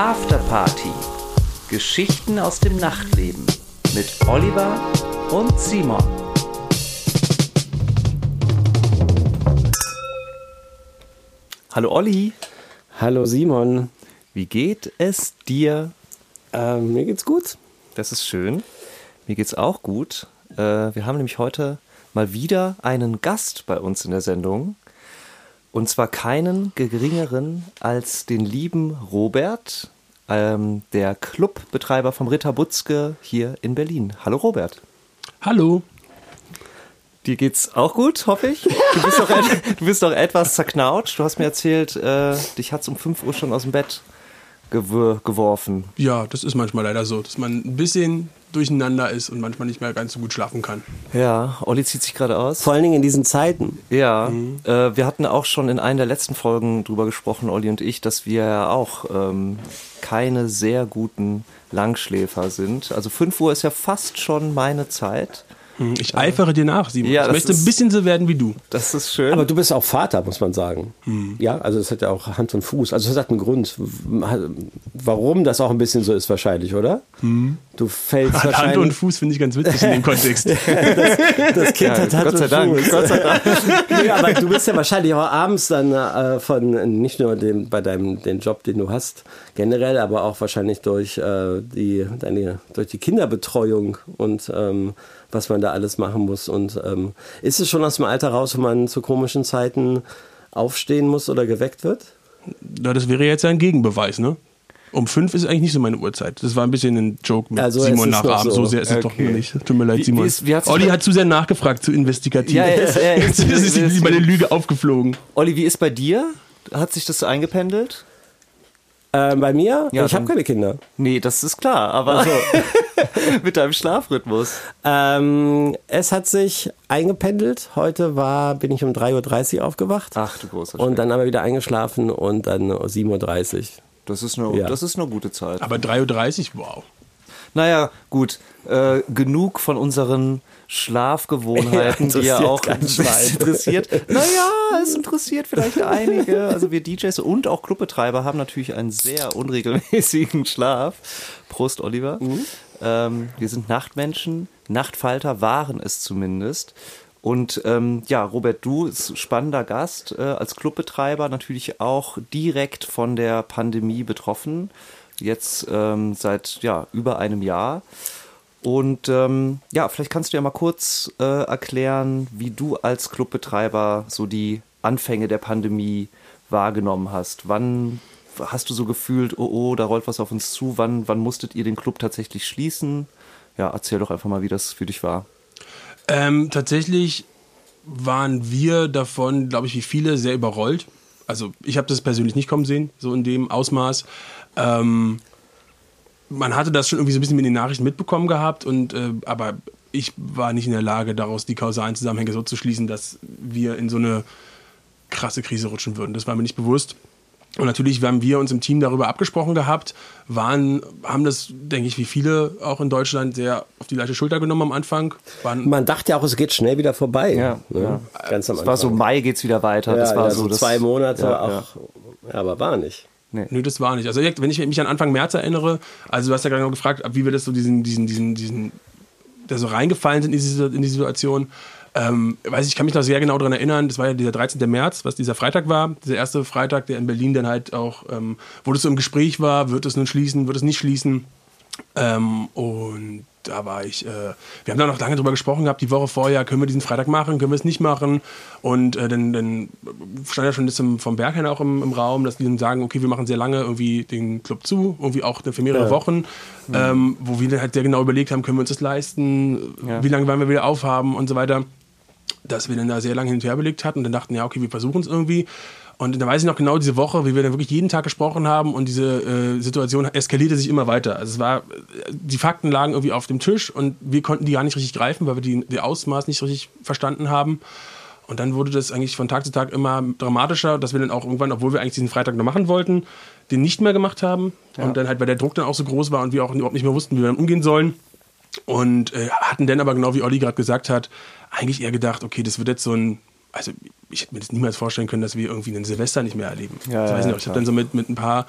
Afterparty. Geschichten aus dem Nachtleben mit Oliver und Simon. Hallo Olli, Hallo Simon, wie geht es dir? ähm, mir geht's gut. Das ist schön. Mir geht's auch gut. Äh, wir haben nämlich heute mal wieder einen Gast bei uns in der Sendung. Und zwar keinen geringeren als den lieben Robert, ähm, der Clubbetreiber vom Ritter Butzke hier in Berlin. Hallo Robert. Hallo. Dir geht's auch gut, hoffe ich. Du bist doch, et- etwas zerknautscht. Du hast mir erzählt, äh, dich hat's um 5 Uhr schon aus dem Bett gewor geworfen. Ja, das ist manchmal leider so, dass man ein bisschen durcheinander ist und manchmal nicht mehr ganz so gut schlafen kann. Ja, Olli zieht sich gerade aus. Vor allen Dingen in diesen Zeiten. Ja, äh, wir hatten auch schon in einer der letzten Folgen drüber gesprochen, Olli und ich, dass wir ja auch ähm, keine sehr guten Langschläfer sind. Also 5 Uhr ist ja fast schon meine Zeit. Hm, Ich eifere dir nach, Simon. Ja, ich das möchte ist- ein bisschen so werden wie du. Das ist schön. Aber du bist auch Vater, muss man sagen. Ja, also das hat ja auch Hand und Fuß. Also das hat einen Grund, warum das auch ein bisschen so ist wahrscheinlich, oder? Du fällst Hand wahrscheinlich... und Fuß finde ich ganz witzig in dem Kontext. Das Kind ja, hat Hand Gott sei und Dank. Fuß. Gott sei Dank. nee, aber du bist ja wahrscheinlich auch abends dann äh, von nicht nur dem, bei deinem den Job, den du hast, generell, aber auch wahrscheinlich durch äh, die deine, durch die Kinderbetreuung und ähm, was man da alles machen muss. Und ähm, ist es schon aus dem Alter raus, wo man zu komischen Zeiten aufstehen muss oder geweckt wird? Ja, das wäre jetzt ein Gegenbeweis, ne? Um fünf ist eigentlich nicht so meine Uhrzeit. Das war ein bisschen ein Joke mit Also Simon nach Abend. so. So sehr ist es doch Okay. noch nicht. Tut mir leid, Wie- Simon. wie ist- wie Olli hat zu sehr nachgefragt, zu investigativ. Ja, er ist- er ist- Jetzt ist ist- meine Lüge aufgeflogen. Olli, wie ist bei dir? Hat sich das eingependelt? Äh, bei mir? Ja, ich habe keine Kinder. Nee, das ist klar, aber mit deinem Schlafrhythmus. Ähm, es hat sich eingependelt. Heute war, bin ich um 3.30 Uhr aufgewacht. Ach du großer Und Schreck. dann aber wieder eingeschlafen und dann 7.30 Uhr. Das ist eine, Ja. das ist eine gute Zeit. Aber 3.30 Uhr, wow. Naja, gut. Äh, genug von unseren Schlafgewohnheiten, Ja, die ja auch interessiert. Naja, es interessiert vielleicht einige. Also wir DJs und auch Clubbetreiber haben natürlich einen sehr unregelmäßigen Schlaf. Prost, Oliver. Mhm. Ähm, wir sind Nachtmenschen. Nachtfalter waren es zumindest. Und ähm, ja, Robert, du ist spannender Gast äh, als Clubbetreiber, natürlich auch direkt von der Pandemie betroffen. Jetzt ähm, seit ja, über einem Jahr. Und ähm, ja, vielleicht kannst du ja mal kurz äh, erklären, wie du als Clubbetreiber so die Anfänge der Pandemie wahrgenommen hast. Wann hast du so gefühlt, oh oh, da rollt was auf uns zu? Wann, wann musstet ihr den Club tatsächlich schließen? Ja, erzähl doch einfach mal, wie das für dich war. Ähm, tatsächlich waren wir davon, glaube ich, wie viele, sehr überrollt. Also ich habe das persönlich nicht kommen sehen, so in dem Ausmaß. Ähm, man hatte das schon irgendwie so ein bisschen mit den Nachrichten mitbekommen gehabt, und, äh, aber ich war nicht in der Lage, daraus die kausalen Zusammenhänge so zu schließen, dass wir in so eine krasse Krise rutschen würden. Das war mir nicht bewusst. Und natürlich haben wir uns im Team darüber abgesprochen gehabt, waren, haben das, denke ich, wie viele auch in Deutschland sehr auf die leichte Schulter genommen am Anfang. Waren, Man dachte ja auch, es geht schnell wieder vorbei. Ja, ne? ja. Ganz am Es Anfang. war so, Mai geht's wieder weiter. ja, das war ja, so, so das, zwei Monate ja, auch. ja. Ja. aber war nicht. Nö, das war nicht. Also wenn ich mich an Anfang März erinnere, also du hast ja gerade noch gefragt, wie wir das so diesen, diesen, diesen, diesen, da so reingefallen sind in diese, in die Situation. Ähm, weiß ich, ich kann mich noch sehr genau daran erinnern, das war ja dieser 13. März, was dieser Freitag war, dieser erste Freitag, der in Berlin dann halt auch, ähm, wo das so im Gespräch war, wird es nun schließen, wird es nicht schließen. Ähm, und da war ich, äh, wir haben da noch lange drüber gesprochen gehabt, die Woche vorher, können wir diesen Freitag machen, können wir es nicht machen. Und äh, dann, dann stand ja schon das im, vom Berg her auch im, im Raum, dass die dann sagen, okay, wir machen sehr lange irgendwie den Club zu, irgendwie auch für mehrere Wochen, ähm, wo wir dann halt sehr genau überlegt haben, können wir uns das leisten, Ja. wie lange wollen wir wieder aufhaben und so weiter. Dass wir dann da sehr lange hin und her überlegt hatten und dann dachten, ja, okay, wir versuchen es irgendwie. Und dann weiß ich noch genau diese Woche, wie wir dann wirklich jeden Tag gesprochen haben und diese äh, Situation eskalierte sich immer weiter. Also es war, die Fakten lagen irgendwie auf dem Tisch und wir konnten die gar nicht richtig greifen, weil wir die, die Ausmaß nicht richtig verstanden haben. Und dann wurde das eigentlich von Tag zu Tag immer dramatischer, dass wir dann auch irgendwann, obwohl wir eigentlich diesen Freitag noch machen wollten, den nicht mehr gemacht haben. Und dann halt, weil der Druck dann auch so groß war und wir auch überhaupt nicht mehr wussten, wie wir damit umgehen sollen. Und äh, hatten dann aber genau wie Olli gerade gesagt hat, eigentlich eher gedacht, okay, das wird jetzt so ein, also ich hätte mir das niemals vorstellen können, dass wir irgendwie einen Silvester nicht mehr erleben. Ja, ich weiß ja, nicht, ich klar. habe dann so mit, mit ein paar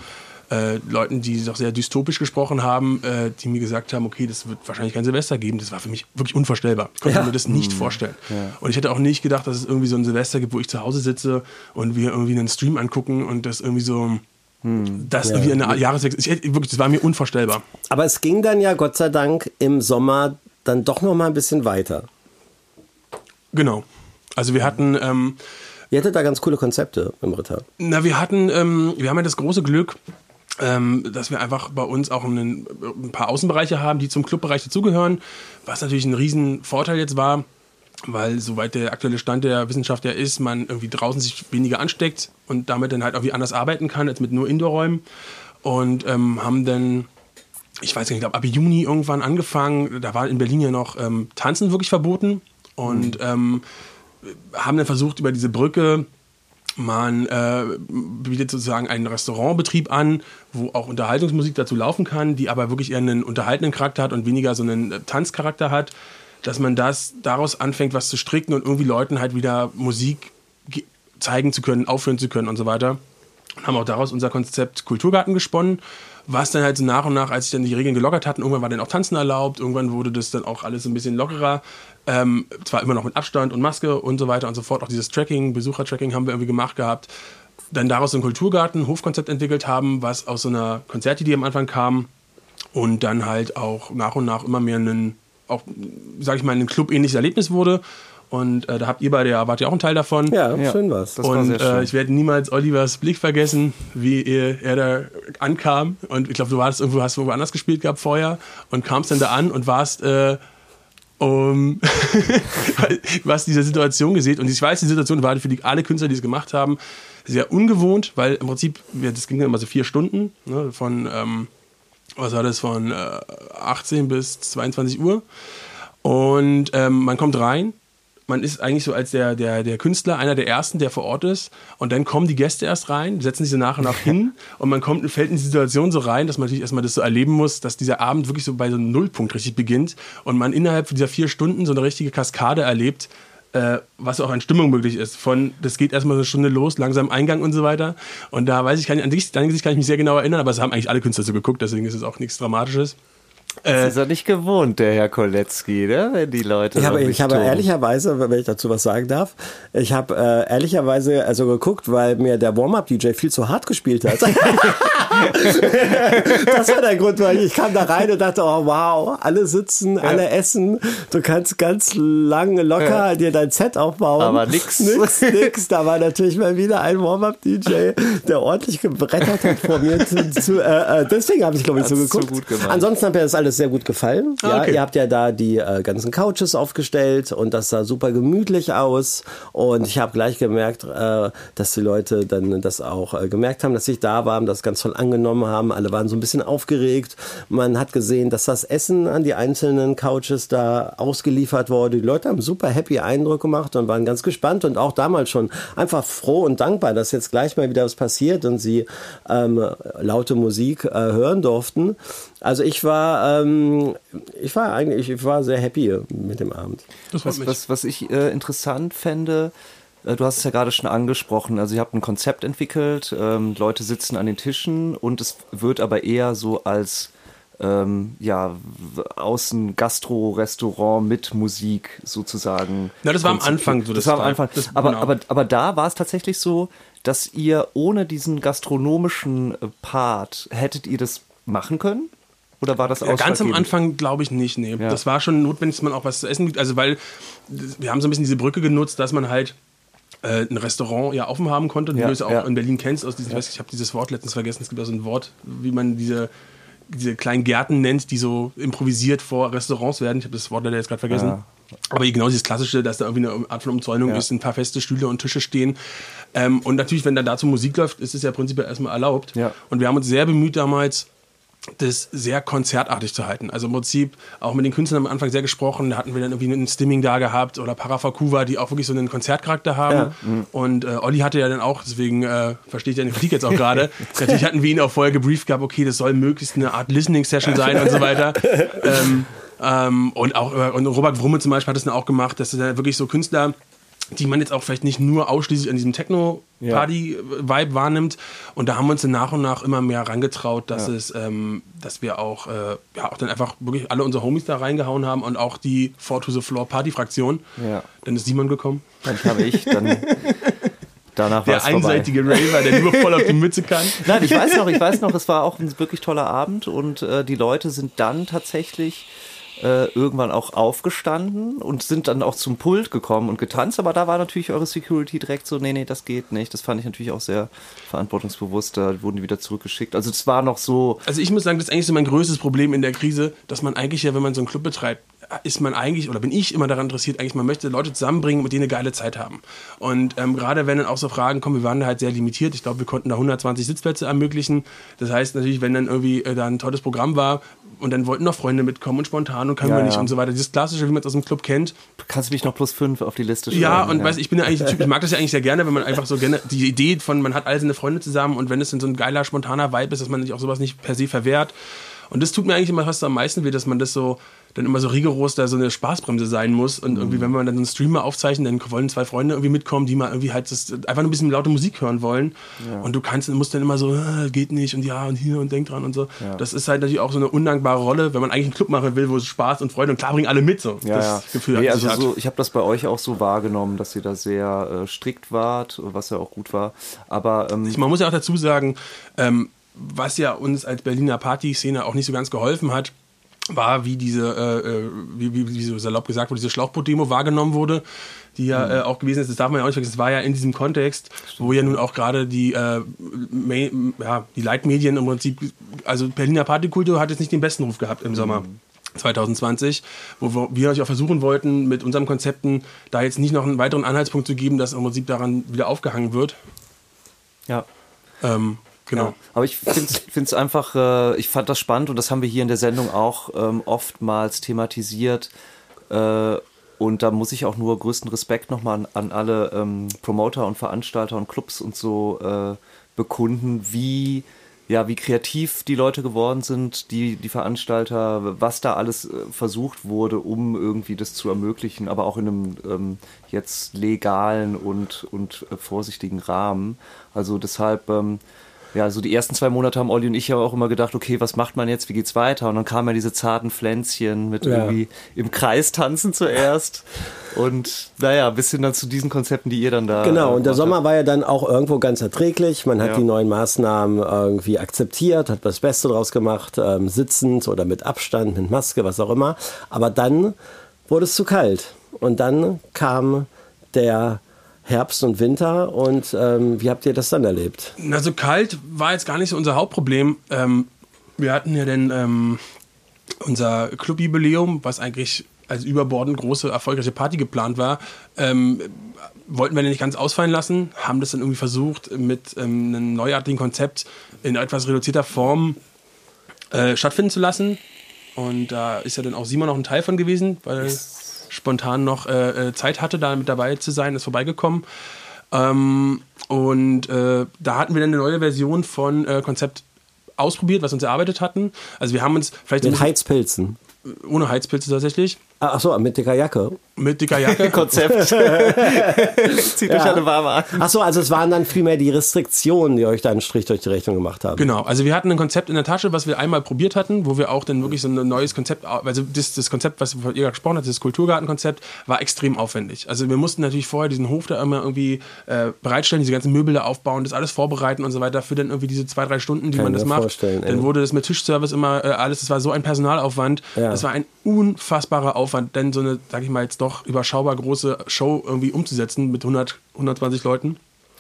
äh, Leuten, die doch sehr dystopisch gesprochen haben, äh, die mir gesagt haben, okay, das wird wahrscheinlich kein Silvester geben. Das war für mich wirklich unvorstellbar. Ich konnte Ja. mir das nicht vorstellen. Und ich hätte auch nicht gedacht, dass es irgendwie so ein Silvester gibt, wo ich zu Hause sitze und wir irgendwie einen Stream angucken und das irgendwie so, das irgendwie eine Jahreswechsel. Ich wirklich, das war mir unvorstellbar. Aber es ging dann ja Gott sei Dank im Sommer dann doch noch mal ein bisschen weiter. Genau. Also wir hatten, ähm, Ihr hattet da ganz coole Konzepte im Ritter. Na, wir hatten, ähm, wir haben ja das große Glück, ähm, dass wir einfach bei uns auch einen, ein paar Außenbereiche haben, die zum Clubbereich dazugehören, was natürlich ein riesen Vorteil jetzt war, weil soweit der aktuelle Stand der Wissenschaft ja ist, man irgendwie draußen sich weniger ansteckt und damit dann halt auch wie anders arbeiten kann als mit nur Indoor-Räumen. Und ähm, haben dann ich weiß nicht, ich glaube ab Juni irgendwann angefangen, da war in Berlin ja noch ähm, Tanzen wirklich verboten. Und ähm, haben dann versucht über diese Brücke man äh, bietet sozusagen einen Restaurantbetrieb an, wo auch Unterhaltungsmusik dazu laufen kann, die aber wirklich eher einen unterhaltenden Charakter hat und weniger so einen äh, Tanzcharakter hat, dass man das daraus anfängt, was zu stricken und irgendwie Leuten halt wieder Musik ge- zeigen zu können, aufführen zu können und so weiter. Und haben auch daraus unser Konzept Kulturgarten gesponnen, was dann halt so nach und nach, als sich dann die Regeln gelockert hatten, irgendwann war dann auch Tanzen erlaubt, irgendwann wurde das dann auch alles ein bisschen lockerer. Ähm, zwar immer noch mit Abstand und Maske und so weiter und so fort. Auch dieses Tracking, Besuchertracking haben wir irgendwie gemacht gehabt. Dann daraus so ein Kulturgarten, Hofkonzept entwickelt haben, was aus so einer Konzertidee am Anfang kam und dann halt auch nach und nach immer mehr ein, auch, sag ich mal, ein Club-ähnliches Erlebnis wurde. Und äh, da habt ihr beide ja, wart ja auch ein Teil davon. Ja, Ja. schön war's. Das war und sehr schön. äh, ich werde niemals Olivers Blick vergessen, wie er, er da ankam. Und ich glaube, du warst irgendwo, hast irgendwo anders gespielt gehabt vorher und kamst dann da an und warst äh, um du hast diese Situation gesehen und ich weiß, die Situation war für die, alle Künstler, die es gemacht haben, sehr ungewohnt, weil im Prinzip, das ging dann immer so vier Stunden, ne, von, ähm, was war das, von äh, 18 bis 22 Uhr. Und ähm, man kommt rein, man ist eigentlich so als der, der, der Künstler einer der ersten, der vor Ort ist. Und dann kommen die Gäste erst rein, setzen sich so nach und nach hin. Und man kommt, fällt in die Situation so rein, dass man natürlich erstmal das so erleben muss, dass dieser Abend wirklich so bei so einem Nullpunkt richtig beginnt. Und man innerhalb dieser vier Stunden so eine richtige Kaskade erlebt, äh, was auch an Stimmung möglich ist. Von, das geht erstmal so eine Stunde los, langsam Eingang und so weiter. Und da weiß ich, kann, an sich, an sich kann ich mich sehr genau erinnern, aber es haben eigentlich alle Künstler so geguckt, deswegen ist es auch nichts Dramatisches. Das ist er nicht gewohnt, der Herr Koletzki, ne? wenn die Leute. Ich habe, ich habe ehrlicherweise, wenn ich dazu was sagen darf, ich habe äh, ehrlicherweise also geguckt, weil mir der Warm-Up-DJ viel zu hart gespielt hat. das war der Grund, weil ich kam da rein und dachte, oh wow, alle sitzen, alle essen, du kannst ganz lang locker dir dein Set aufbauen. Aber nix. Nix, nix. Da war natürlich mal wieder ein Warm-Up-DJ, der ordentlich gebrettert hat vor mir. Zu, zu, äh, äh, deswegen habe ich, glaube ich, so Hat's zu geguckt. gut gemacht. Ansonsten hat mir das alles sehr gut gefallen. Ah, Ja, okay. ihr habt ja da die äh, ganzen Couches aufgestellt und das sah super gemütlich aus. Und ich habe gleich gemerkt, äh, dass die Leute dann das auch äh, gemerkt haben, dass ich da war, das ganz toll angenommen haben. Alle waren so ein bisschen aufgeregt. Man hat gesehen, dass das Essen an die einzelnen Couches da ausgeliefert wurde. Die Leute haben super happy Eindruck gemacht und waren ganz gespannt und auch damals schon einfach froh und dankbar, dass jetzt gleich mal wieder was passiert und sie ähm, laute Musik äh, hören durften. Also ich war, ähm, ich war eigentlich, ich war sehr happy mit dem Abend. Was, was, was ich äh, interessant fände, äh, du hast es ja gerade schon angesprochen, also ihr habt ein Konzept entwickelt, ähm, Leute sitzen an den Tischen und es wird aber eher so als ähm, ja, außen Gastro-Restaurant mit Musik sozusagen. Na, das war am. Anfang so Das, das war am. Anfang. Das- aber, genau. aber, aber da war es tatsächlich so, dass ihr ohne diesen gastronomischen äh, Part hättet ihr das machen können? Oder war das Ja, ganz am? Anfang glaube ich nicht, nee. Ja. Das war schon notwendig, dass man auch was zu essen gibt. Also weil wir haben so ein bisschen diese Brücke genutzt, dass man halt äh, ein Restaurant ja offen haben konnte, wie Ja, du es auch ja. in Berlin kennst. Aus diesem, ich nicht, ich habe dieses Wort letztens vergessen. Es gibt auch so ein Wort, wie man diese diese kleinen Gärten nennt, die so improvisiert vor Restaurants werden. Ich habe das Wort leider jetzt gerade vergessen. Ja. Aber genau dieses klassische, dass da irgendwie eine Art von Umzäunung Ja. ist, ein paar feste Stühle und Tische stehen. Ähm, und natürlich, wenn dann dazu Musik läuft, ist es ja prinzipiell erstmal erlaubt. Ja. Und wir haben uns sehr bemüht damals, das sehr konzertartig zu halten. Also im Prinzip auch mit den Künstlern am Anfang sehr gesprochen. Da hatten wir dann irgendwie einen Stimming da gehabt oder Parafakuva, die auch wirklich so einen Konzertcharakter haben. Ja. Und äh, Olli hatte ja dann auch, deswegen äh, verstehe ich deine Kritik jetzt auch gerade. Natürlich hatten wir ihn auch vorher gebrieft gehabt, okay, das soll möglichst eine Art Listening-Session sein und so weiter. ähm, ähm, und auch äh, und Robert Brumme zum Beispiel hat das dann auch gemacht, dass er wirklich so Künstler die man jetzt auch vielleicht nicht nur ausschließlich an diesem Techno-Party-Vibe wahrnimmt. Und da haben wir uns dann nach und nach immer mehr rangetraut, dass Ja. es, ähm, dass wir auch, äh, ja, auch dann einfach wirklich alle unsere Homies da reingehauen haben und auch die Four to the Floor Party-Fraktion. Ja. Dann ist Simon gekommen. Dann kam ich, dann danach war Der es vorbei. einseitige Raver, der nur voll auf die Mütze kann. Nein, ich weiß noch, ich weiß noch, es war auch ein wirklich toller Abend und äh, die Leute sind dann tatsächlich äh, irgendwann auch aufgestanden und sind dann auch zum Pult gekommen und getanzt, aber da war natürlich eure Security direkt so, nee, nee, das geht nicht. Das fand ich natürlich auch sehr verantwortungsbewusst, da wurden die wieder zurückgeschickt. Also es war noch so, Also ich muss sagen, das ist eigentlich so mein größtes Problem in der Krise, dass man eigentlich ja, wenn man so einen Club betreibt, ist man eigentlich, oder bin ich immer daran interessiert, eigentlich, man möchte Leute zusammenbringen, mit denen eine geile Zeit haben. Und ähm, gerade wenn dann auch so Fragen kommen, wir waren da halt sehr limitiert, ich glaube, wir konnten da 120 Sitzplätze ermöglichen. Das heißt natürlich, wenn dann irgendwie äh, da ein tolles Programm war und dann wollten noch Freunde mitkommen und spontan und können Ja, wir nicht ja. und so weiter. Dieses klassische, wie man es aus dem Club kennt. kannst du mich noch plus fünf auf die Liste schreiben? Ja, und weiß ich bin ja eigentlich ein Typ, ich mag das ja eigentlich sehr gerne, wenn man einfach so gerne die Idee von man hat all seine Freunde zusammen und wenn es dann so ein geiler spontaner Vibe ist, dass man sich auch sowas nicht per se verwehrt. Und das tut mir eigentlich immer fast am meisten weh, dass man das so dann immer so rigoros da so eine Spaßbremse sein muss und irgendwie wenn man dann so einen Streamer aufzeichnet, dann wollen zwei Freunde irgendwie mitkommen, die mal irgendwie halt das, einfach nur ein bisschen laute Musik hören wollen und du kannst musst dann immer so äh, geht nicht und ja und hier und denk dran und so. Das ist halt natürlich auch so eine undankbare Rolle, wenn man eigentlich einen Club machen will, wo es Spaß und Freude und klar bringen alle mit so. Ja, das ja. Gefühl nee, also hat. so, ich habe das bei euch auch so wahrgenommen, dass ihr da sehr äh, strikt wart, was ja auch gut war. Aber ähm, Man muss ja auch dazu sagen, ähm, was ja uns als Berliner Partyszene auch nicht so ganz geholfen hat, war, wie diese, äh, äh, wie, wie, wie so salopp gesagt wurde, diese Schlauchboot-Demo wahrgenommen wurde, die ja Mhm. äh, auch gewesen ist, das darf man ja auch nicht vergessen, das war ja in diesem Kontext, wo ja nun auch gerade die, äh, ja, die Leitmedien im Prinzip, also Berliner Partykultur hat jetzt nicht den besten Ruf gehabt im Sommer. Mhm. 2020, wo wir wir natürlich auch versuchen wollten, mit unseren Konzepten da jetzt nicht noch einen weiteren Anhaltspunkt zu geben, dass im Prinzip daran wieder aufgehangen wird. ja. Ähm, genau. Ja, aber ich finde es einfach, äh, ich fand das spannend und das haben wir hier in der Sendung auch ähm, oftmals thematisiert. Äh, und da muss ich auch nur größten Respekt nochmal an, an alle ähm, Promoter und Veranstalter und Clubs und so äh, bekunden, wie, ja, wie kreativ die Leute geworden sind, die, die Veranstalter, was da alles äh, versucht wurde, um irgendwie das zu ermöglichen, aber auch in einem ähm, jetzt legalen und, und äh, vorsichtigen Rahmen. Also deshalb, ähm, ja, so die ersten zwei Monate haben Olli und ich ja auch immer gedacht, okay, was macht man jetzt, wie geht's weiter? Und dann kamen ja diese zarten Pflänzchen mit Ja. irgendwie im Kreis tanzen zuerst. Und naja, bis hin dann zu diesen Konzepten, die ihr dann da. Genau, äh, und der Sommer war ja dann auch irgendwo ganz erträglich. Man hat Ja. die neuen Maßnahmen irgendwie akzeptiert, hat das Beste draus gemacht, ähm, sitzend oder mit Abstand, mit Maske, was auch immer. Aber dann wurde es zu kalt. Und dann kam der Herbst und Winter. Und ähm, wie habt ihr das dann erlebt? Na, so kalt war jetzt gar nicht so unser Hauptproblem. Ähm, wir hatten ja dann ähm, unser Clubjubiläum, was eigentlich als überbordend große, erfolgreiche Party geplant war, ähm, wollten wir nicht ganz ausfallen lassen, haben das dann irgendwie versucht, mit ähm, einem neuartigen Konzept in etwas reduzierter Form äh, stattfinden zu lassen. Und da ist ja dann auch Simon noch ein Teil von gewesen, weil er spontan noch äh, äh, Zeit hatte, da mit dabei zu sein, ist vorbeigekommen. Ähm, und äh, da hatten wir dann eine neue Version von äh, Konzept ausprobiert, was wir uns erarbeitet hatten. Also wir haben uns vielleicht Mit Heizpilzen. ohne Heizpilze tatsächlich, Ach so, mit dicker Jacke. mit dicker Jacke. Konzept. Zieht euch alle warm an. Ach so, also es waren dann vielmehr die Restriktionen, die euch da einen Strich durch die Rechnung gemacht haben. Genau, also wir hatten ein Konzept in der Tasche, was wir einmal probiert hatten, wo wir auch dann wirklich so ein neues Konzept, also das, das Konzept, was ihr gesprochen habt, das Kulturgartenkonzept, war extrem aufwendig. Also wir mussten natürlich vorher diesen Hof da immer irgendwie äh, bereitstellen, diese ganzen Möbel da aufbauen, das alles vorbereiten und so weiter, für dann irgendwie diese zwei, drei Stunden, die Kann man das macht. Dann ey. wurde das mit Tischservice immer äh, alles, das war so ein Personalaufwand, Ja. das war ein unfassbarer Aufwand, denn so eine, sag ich mal, jetzt doch überschaubar große Show irgendwie umzusetzen mit 100, 120 Leuten.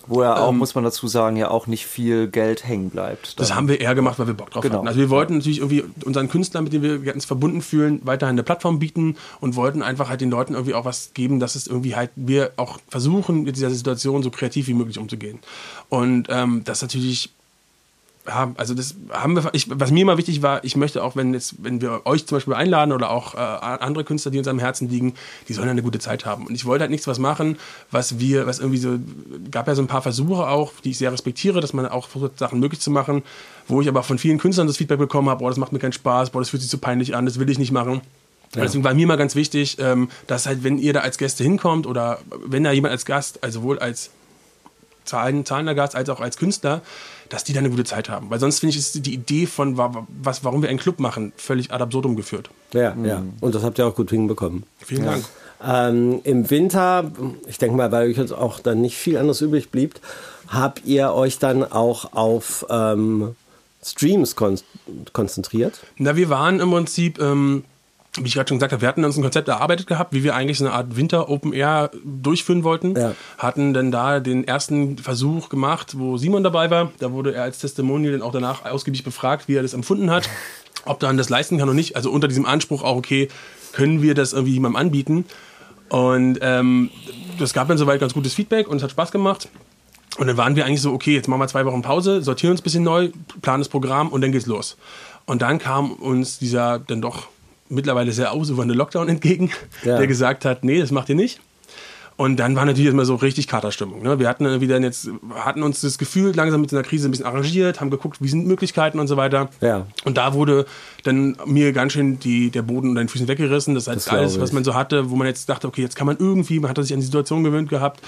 Wo ja auch, muss man dazu sagen, ja auch nicht viel Geld hängen bleibt. Das Dann- haben wir eher gemacht, weil wir Bock drauf Genau. hatten. Also wir wollten natürlich irgendwie unseren Künstlern, mit denen wir uns verbunden fühlen, weiterhin eine Plattform bieten und wollten einfach halt den Leuten irgendwie auch was geben, dass es irgendwie halt wir auch versuchen, mit dieser Situation so kreativ wie möglich umzugehen. Und ähm, das natürlich ja, also das haben wir, ich, was mir immer wichtig war, ich möchte auch, wenn jetzt, wenn wir euch zum Beispiel einladen oder auch äh, andere Künstler, die uns am Herzen liegen, die sollen eine gute Zeit haben. Und ich wollte halt nichts was machen, was wir, was irgendwie so, gab ja so ein paar Versuche auch, die ich sehr respektiere, dass man auch versucht, Sachen möglich zu machen, wo ich aber von vielen Künstlern das Feedback bekommen habe, boah, das macht mir keinen Spaß, boah, das fühlt sich so peinlich an, das will ich nicht machen. Ja. Deswegen war mir mal ganz wichtig, ähm, dass halt, wenn ihr da als Gäste hinkommt oder wenn da jemand als Gast, also sowohl als Zahlen, zahlender Gast als auch als Künstler, dass die da eine gute Zeit haben. Weil sonst finde ich, ist die Idee von, was, warum wir einen Club machen, völlig ad absurdum geführt. Ja, mhm. ja. Und das habt ihr auch gut hinbekommen. Vielen ja. Dank. Ähm, Im Winter, ich denke mal, weil euch jetzt auch dann nicht viel anderes übrig blieb, habt ihr euch dann auch auf ähm, Streams kon konzentriert? Na, wir waren im Prinzip, ähm, wie ich gerade schon gesagt habe, wir hatten uns ein Konzept erarbeitet gehabt, wie wir eigentlich so eine Art Winter Open Air durchführen wollten. Ja. Hatten dann da den ersten Versuch gemacht, wo Simon dabei war. Da wurde er als Testimonial dann auch danach ausgiebig befragt, wie er das empfunden hat, ob dann das leisten kann oder nicht. Also unter diesem Anspruch auch, okay, können wir das irgendwie jemandem anbieten? Und ähm, das gab dann soweit ganz gutes Feedback und es hat Spaß gemacht. Und dann waren wir eigentlich so, okay, jetzt machen wir zwei Wochen Pause, sortieren uns ein bisschen neu, planen das Programm und dann geht's los. Und dann kam uns dieser dann doch mittlerweile sehr ausufernde Lockdown entgegen, ja. der gesagt hat, nee, das macht ihr nicht. Und dann war natürlich immer so richtig Katerstimmung. Ne? Wir hatten dann wieder jetzt, hatten uns das Gefühl langsam mit einer Krise ein bisschen arrangiert, haben geguckt, wie sind Möglichkeiten und so weiter. Ja. Und da wurde dann mir ganz schön die, der Boden unter den Füßen weggerissen. Das heißt, das alles, was man so hatte, wo man jetzt dachte, okay, jetzt kann man irgendwie, man hat sich an die Situation gewöhnt gehabt,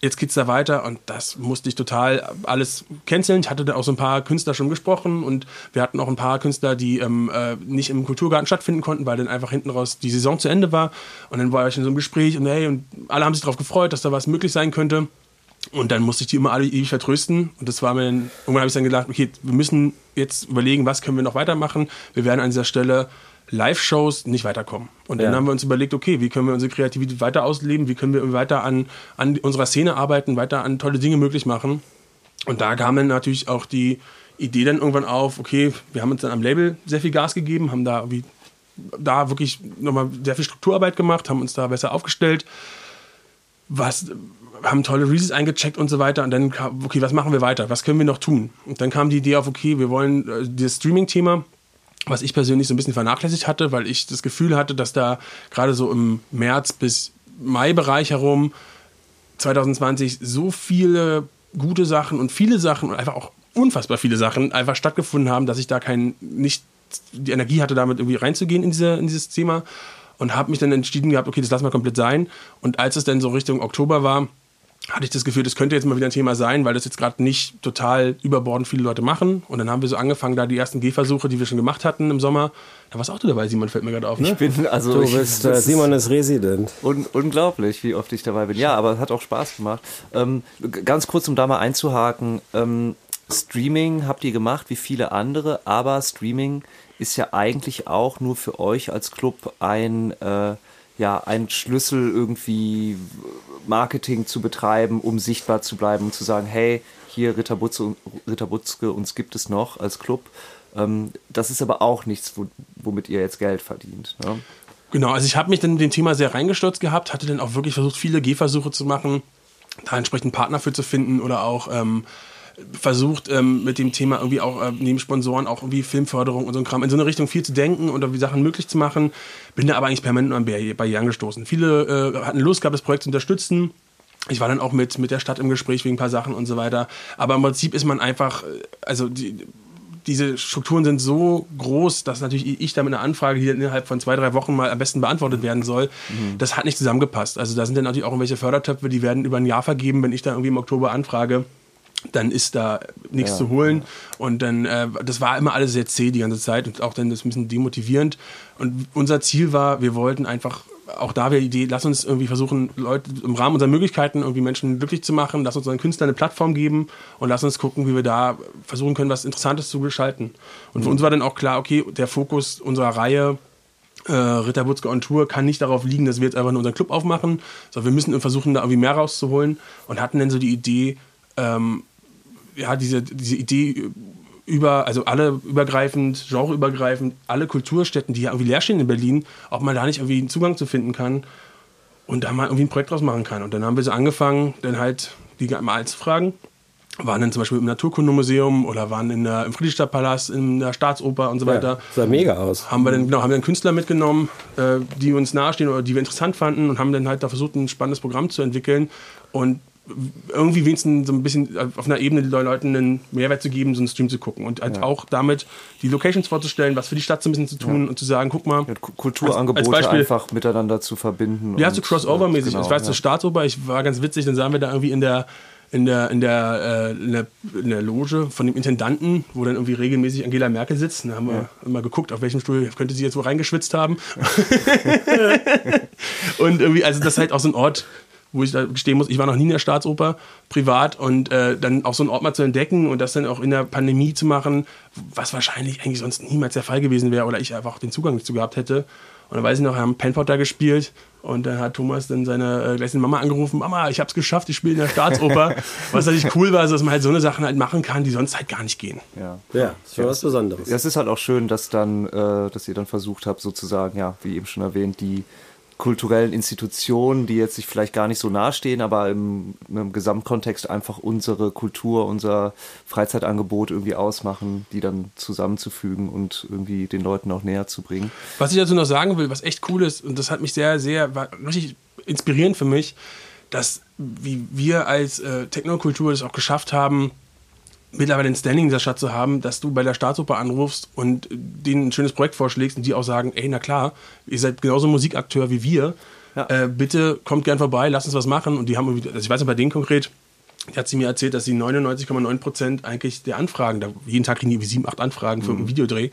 jetzt geht's da weiter und das musste ich total alles canceln. Ich hatte da auch so ein paar Künstler schon gesprochen und wir hatten auch ein paar Künstler, die ähm, äh, nicht im Kulturgarten stattfinden konnten, weil dann einfach hinten raus die Saison zu Ende war. Und dann war ich in so einem Gespräch und hey, und alle haben sich darauf gefreut, dass da was möglich sein könnte. Und dann musste ich die immer alle ewig vertrösten. Und das war mir dann, irgendwann habe ich dann gedacht, okay, wir müssen jetzt überlegen, was können wir noch weitermachen. Wir werden an dieser Stelle Live-Shows nicht weiterkommen. Und dann ja. haben wir uns überlegt, okay, wie können wir unsere Kreativität weiter ausleben, wie können wir weiter an, an unserer Szene arbeiten, weiter an tolle Dinge möglich machen. Und da kam dann natürlich auch die Idee dann irgendwann auf, okay, wir haben uns dann am Label sehr viel Gas gegeben, haben da wie da wirklich nochmal sehr viel Strukturarbeit gemacht, haben uns da besser aufgestellt, was, haben tolle Releases eingecheckt und so weiter. Und dann, okay, was machen wir weiter? Was können wir noch tun? Und dann kam die Idee auf, okay, wir wollen äh, das Streaming-Thema was ich persönlich so ein bisschen vernachlässigt hatte, weil ich das Gefühl hatte, dass da gerade so im März bis Mai-Bereich herum 2020 so viele gute Sachen und viele Sachen und einfach auch unfassbar viele Sachen einfach stattgefunden haben, dass ich da kein, nicht die Energie hatte, damit irgendwie reinzugehen in, diese, in dieses Thema und habe mich dann entschieden gehabt, okay, das lassen wir komplett sein. Und als es dann so Richtung Oktober war, hatte ich das Gefühl, das könnte jetzt mal wieder ein Thema sein, weil das jetzt gerade nicht total überbordend viele Leute machen. Und dann haben wir so angefangen, da die ersten Gehversuche, die wir schon gemacht hatten im Sommer. Da warst auch du dabei, Simon, fällt mir gerade auf. Ne? Ich bin, also du bist, äh, Simon ist Resident. Un unglaublich, wie oft ich dabei bin. Ja, aber es hat auch Spaß gemacht. Ähm, ganz kurz, um da mal einzuhaken. Ähm, Streaming habt ihr gemacht, wie viele andere, aber Streaming ist ja eigentlich auch nur für euch als Club ein, äh, ja, ein Schlüssel irgendwie Marketing zu betreiben, um sichtbar zu bleiben und zu sagen, hey, hier Ritter, Butze, Ritter Butzke, uns gibt es noch als Club. Ähm, das ist aber auch nichts, womit ihr jetzt Geld verdient. Ne? Genau, also ich habe mich dann in dem Thema sehr reingestürzt gehabt, hatte dann auch wirklich versucht, viele Gehversuche zu machen, da entsprechend Partner für zu finden oder auch ähm, versucht, ähm, mit dem Thema irgendwie auch äh, neben Sponsoren auch irgendwie Filmförderung und so ein Kram in so eine Richtung viel zu denken und irgendwie Sachen möglich zu machen. Bin da aber eigentlich permanent an Barrieren gestoßen. Viele äh, hatten Lust gehabt, das Projekt zu unterstützen. Ich war dann auch mit, mit der Stadt im Gespräch wegen ein paar Sachen und so weiter. Aber im Prinzip ist man einfach, äh, also die, diese Strukturen sind so groß, dass natürlich ich da mit einer Anfrage, die innerhalb von zwei, drei Wochen mal am besten beantwortet werden soll, mhm. das hat nicht zusammengepasst. Also da sind dann natürlich auch irgendwelche Fördertöpfe, die werden über ein Jahr vergeben, wenn ich da irgendwie im Oktober anfrage dann ist da nichts ja, zu holen. Ja. Und dann, äh, das war immer alles sehr zäh die ganze Zeit und auch dann das ein bisschen demotivierend. Und unser Ziel war, wir wollten einfach, auch da wäre die Idee, lass uns irgendwie versuchen, Leute im Rahmen unserer Möglichkeiten irgendwie Menschen glücklich zu machen, lass uns unseren Künstlern eine Plattform geben und lass uns gucken, wie wir da versuchen können, was Interessantes zu gestalten. Und mhm. für uns war dann auch klar, okay, der Fokus unserer Reihe äh, Ritter Butzke on Tour kann nicht darauf liegen, dass wir jetzt einfach nur unseren Club aufmachen, sondern wir müssen versuchen, da irgendwie mehr rauszuholen und hatten dann so die Idee, ähm, ja, diese, diese Idee über, also alle übergreifend, genreübergreifend, alle Kulturstätten, die ja irgendwie leer stehen in Berlin, ob man da nicht irgendwie einen Zugang zu finden kann und da mal irgendwie ein Projekt draus machen kann. Und dann haben wir so angefangen, dann halt die mal zu fragen. Waren dann zum Beispiel im Naturkundemuseum oder waren in der, im Friedrichstadtpalast, in der Staatsoper und so weiter. Ja, sah mega aus. Haben wir dann, genau, haben wir dann Künstler mitgenommen, äh, die uns nahestehen oder die wir interessant fanden und haben dann halt da versucht, ein spannendes Programm zu entwickeln. Und irgendwie wenigstens so ein bisschen auf einer Ebene den Leuten einen Mehrwert zu geben, so einen Stream zu gucken und halt ja. auch damit die Locations vorzustellen, was für die Stadt so ein bisschen zu tun ja. und zu sagen, guck mal. Ja, Kulturangebote als, als einfach miteinander zu verbinden. Ja, so Crossover-mäßig. Genau, ich weiß, ja. Staatsoper, ich war ganz witzig, dann sahen wir da irgendwie in der in der, in der, äh, in der, in der Loge von dem Intendanten, wo dann irgendwie regelmäßig Angela Merkel sitzt. Da haben wir ja. immer geguckt, auf welchem Stuhl könnte sie jetzt wo reingeschwitzt haben. und irgendwie, also das ist halt auch so ein Ort, wo ich da gestehen muss, ich war noch nie in der Staatsoper privat und äh, dann auch so einen Ort mal zu entdecken und das dann auch in der Pandemie zu machen, was wahrscheinlich eigentlich sonst niemals der Fall gewesen wäre oder ich einfach den Zugang dazu gehabt hätte. Und dann weiß ich noch, wir haben Penpot da gespielt und dann hat Thomas dann seine äh, gleich seine Mama angerufen, Mama, ich hab's geschafft, ich spiele in der Staatsoper. was natürlich cool war, dass man halt so eine Sachen halt machen kann, die sonst halt gar nicht gehen. Ja, ja ist schon ja, was Besonderes. Es ist halt auch schön, dass dann, äh, dass ihr dann versucht habt, sozusagen, ja, wie eben schon erwähnt, die kulturellen Institutionen, die jetzt sich vielleicht gar nicht so nahestehen, aber im, im Gesamtkontext einfach unsere Kultur, unser Freizeitangebot irgendwie ausmachen, die dann zusammenzufügen und irgendwie den Leuten auch näher zu bringen. Was ich dazu noch sagen will, was echt cool ist, und das hat mich sehr, sehr, war richtig inspirierend für mich, dass wie wir als äh, Technokultur es auch geschafft haben, mittlerweile ein Standing in dieser Stadt zu haben, dass du bei der Staatsoper anrufst und denen ein schönes Projekt vorschlägst und die auch sagen, ey, na klar, ihr seid genauso Musikakteur wie wir, ja. äh, bitte kommt gern vorbei, lasst uns was machen. Und die haben, also ich weiß nicht bei denen konkret, die hat sie mir erzählt, dass sie 99,9 Prozent eigentlich der Anfragen, da, jeden Tag kriegen die sieben, acht Anfragen für mhm. einen Videodreh,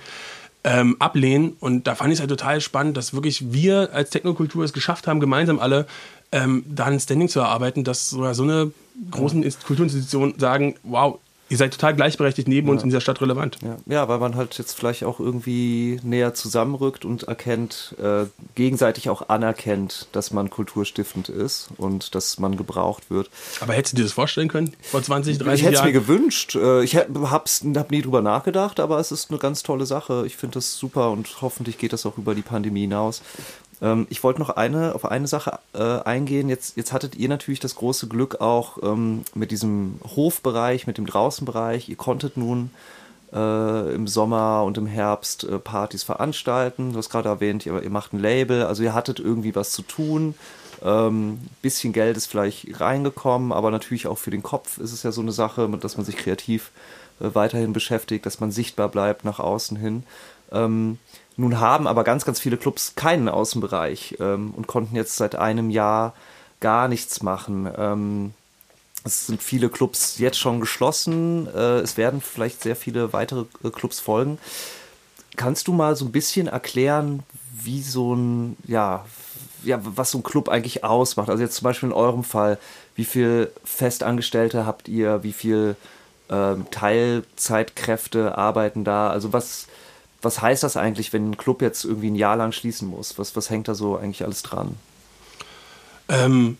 ähm, ablehnen. Und da fand ich es halt total spannend, dass wirklich wir als Technokultur es geschafft haben, gemeinsam alle ähm, da ein Standing zu erarbeiten, dass sogar so eine großen Kulturinstitutionen sagen, wow, ihr seid total gleichberechtigt neben ja. uns in dieser Stadt relevant. Ja. ja, weil man halt jetzt vielleicht auch irgendwie näher zusammenrückt und erkennt, äh, gegenseitig auch anerkennt, dass man kulturstiftend ist und dass man gebraucht wird. Aber hättest du dir das vorstellen können vor 20, 30 Jahren? Ich hätte es mir gewünscht. Äh, ich habe hab nie drüber nachgedacht, aber es ist eine ganz tolle Sache. Ich finde das super und hoffentlich geht das auch über die Pandemie hinaus. Ähm, ich wollte noch eine, auf eine Sache äh, eingehen. Jetzt, jetzt hattet ihr natürlich das große Glück auch ähm, mit diesem Hofbereich, mit dem Draußenbereich. Ihr konntet nun äh, im Sommer und im Herbst äh, Partys veranstalten. Du hast gerade erwähnt, ihr, ihr, macht ein Label, also ihr hattet irgendwie was zu tun. Ähm, bisschen Geld ist vielleicht reingekommen, aber natürlich auch für den Kopf ist es ja so eine Sache, dass man sich kreativ äh, weiterhin beschäftigt, dass man sichtbar bleibt nach außen hin. Ähm, nun haben aber ganz, ganz viele Clubs keinen Außenbereich ähm, und konnten jetzt seit einem Jahr gar nichts machen. Ähm, es sind viele Clubs jetzt schon geschlossen. Äh, es werden vielleicht sehr viele weitere äh, Clubs folgen. Kannst du mal so ein bisschen erklären, wie so ein, ja, ja, was so ein Club eigentlich ausmacht? Also jetzt zum Beispiel in eurem Fall, wie viel Festangestellte habt ihr? Wie viel ähm, Teilzeitkräfte arbeiten da? Also was, was heißt das eigentlich, wenn ein Club jetzt irgendwie ein Jahr lang schließen muss? Was, was hängt da so eigentlich alles dran? Ähm,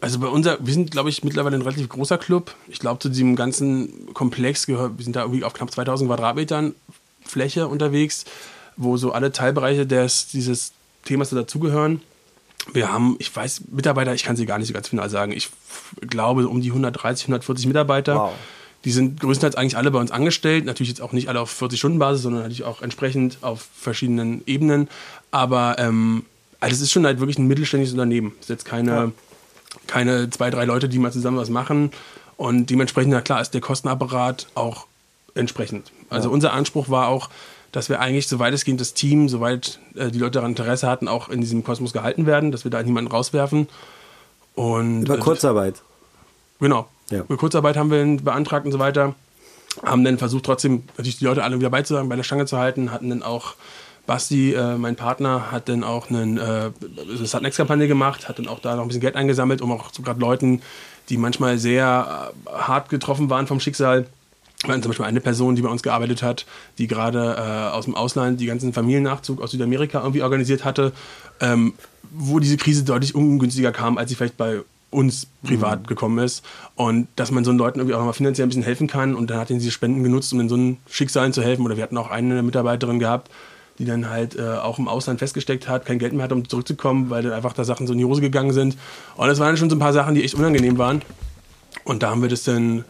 also bei unser, wir sind, glaube ich, mittlerweile ein relativ großer Club. Ich glaube, zu diesem ganzen Komplex gehört, wir sind da irgendwie auf knapp 2000 Quadratmetern Fläche unterwegs, wo so alle Teilbereiche des, dieses Themas dazugehören. Wir haben, ich weiß, Mitarbeiter, ich kann sie gar nicht so ganz final sagen. Ich glaube, um die 130, 140 Mitarbeiter. Wow. Die sind größtenteils eigentlich alle bei uns angestellt. Natürlich jetzt auch nicht alle auf 40-Stunden-Basis, sondern natürlich auch entsprechend auf verschiedenen Ebenen. Aber ähm, also es ist schon halt wirklich ein mittelständisches Unternehmen. Es ist jetzt keine, ja. keine zwei, drei Leute, die mal zusammen was machen. Und dementsprechend, na klar, ist der Kostenapparat auch entsprechend. Also ja. unser Anspruch war auch, dass wir eigentlich, soweit es geht, das Team, soweit äh, die Leute daran Interesse hatten, auch in diesem Kosmos gehalten werden, dass wir da niemanden rauswerfen. Und, Über Kurzarbeit. Genau. Ja. Kurzarbeit haben wir beantragt und so weiter. Haben dann versucht, trotzdem natürlich die Leute alle wieder beizusagen, bei der Stange zu halten. Hatten dann auch Basti, äh, mein Partner, hat dann auch einen, äh, eine Startnext-Kampagne gemacht, hat dann auch da noch ein bisschen Geld eingesammelt, um auch so gerade Leuten, die manchmal sehr äh, hart getroffen waren vom Schicksal, wir hatten zum Beispiel eine Person, die bei uns gearbeitet hat, die gerade äh, aus dem Ausland die ganzen Familiennachzug aus Südamerika irgendwie organisiert hatte, ähm, wo diese Krise deutlich ungünstiger kam, als sie vielleicht bei uns privat mhm. gekommen ist. Und dass man so Leuten irgendwie auch mal finanziell ein bisschen helfen kann. Und dann hat er diese Spenden genutzt, um in so einen Schicksalen zu helfen. Oder wir hatten auch eine Mitarbeiterin gehabt, die dann halt äh, auch im Ausland festgesteckt hat, kein Geld mehr hat, um zurückzukommen, weil dann einfach da Sachen so in die Hose gegangen sind. Und das waren schon so ein paar Sachen, die echt unangenehm waren. Und da haben wir das dann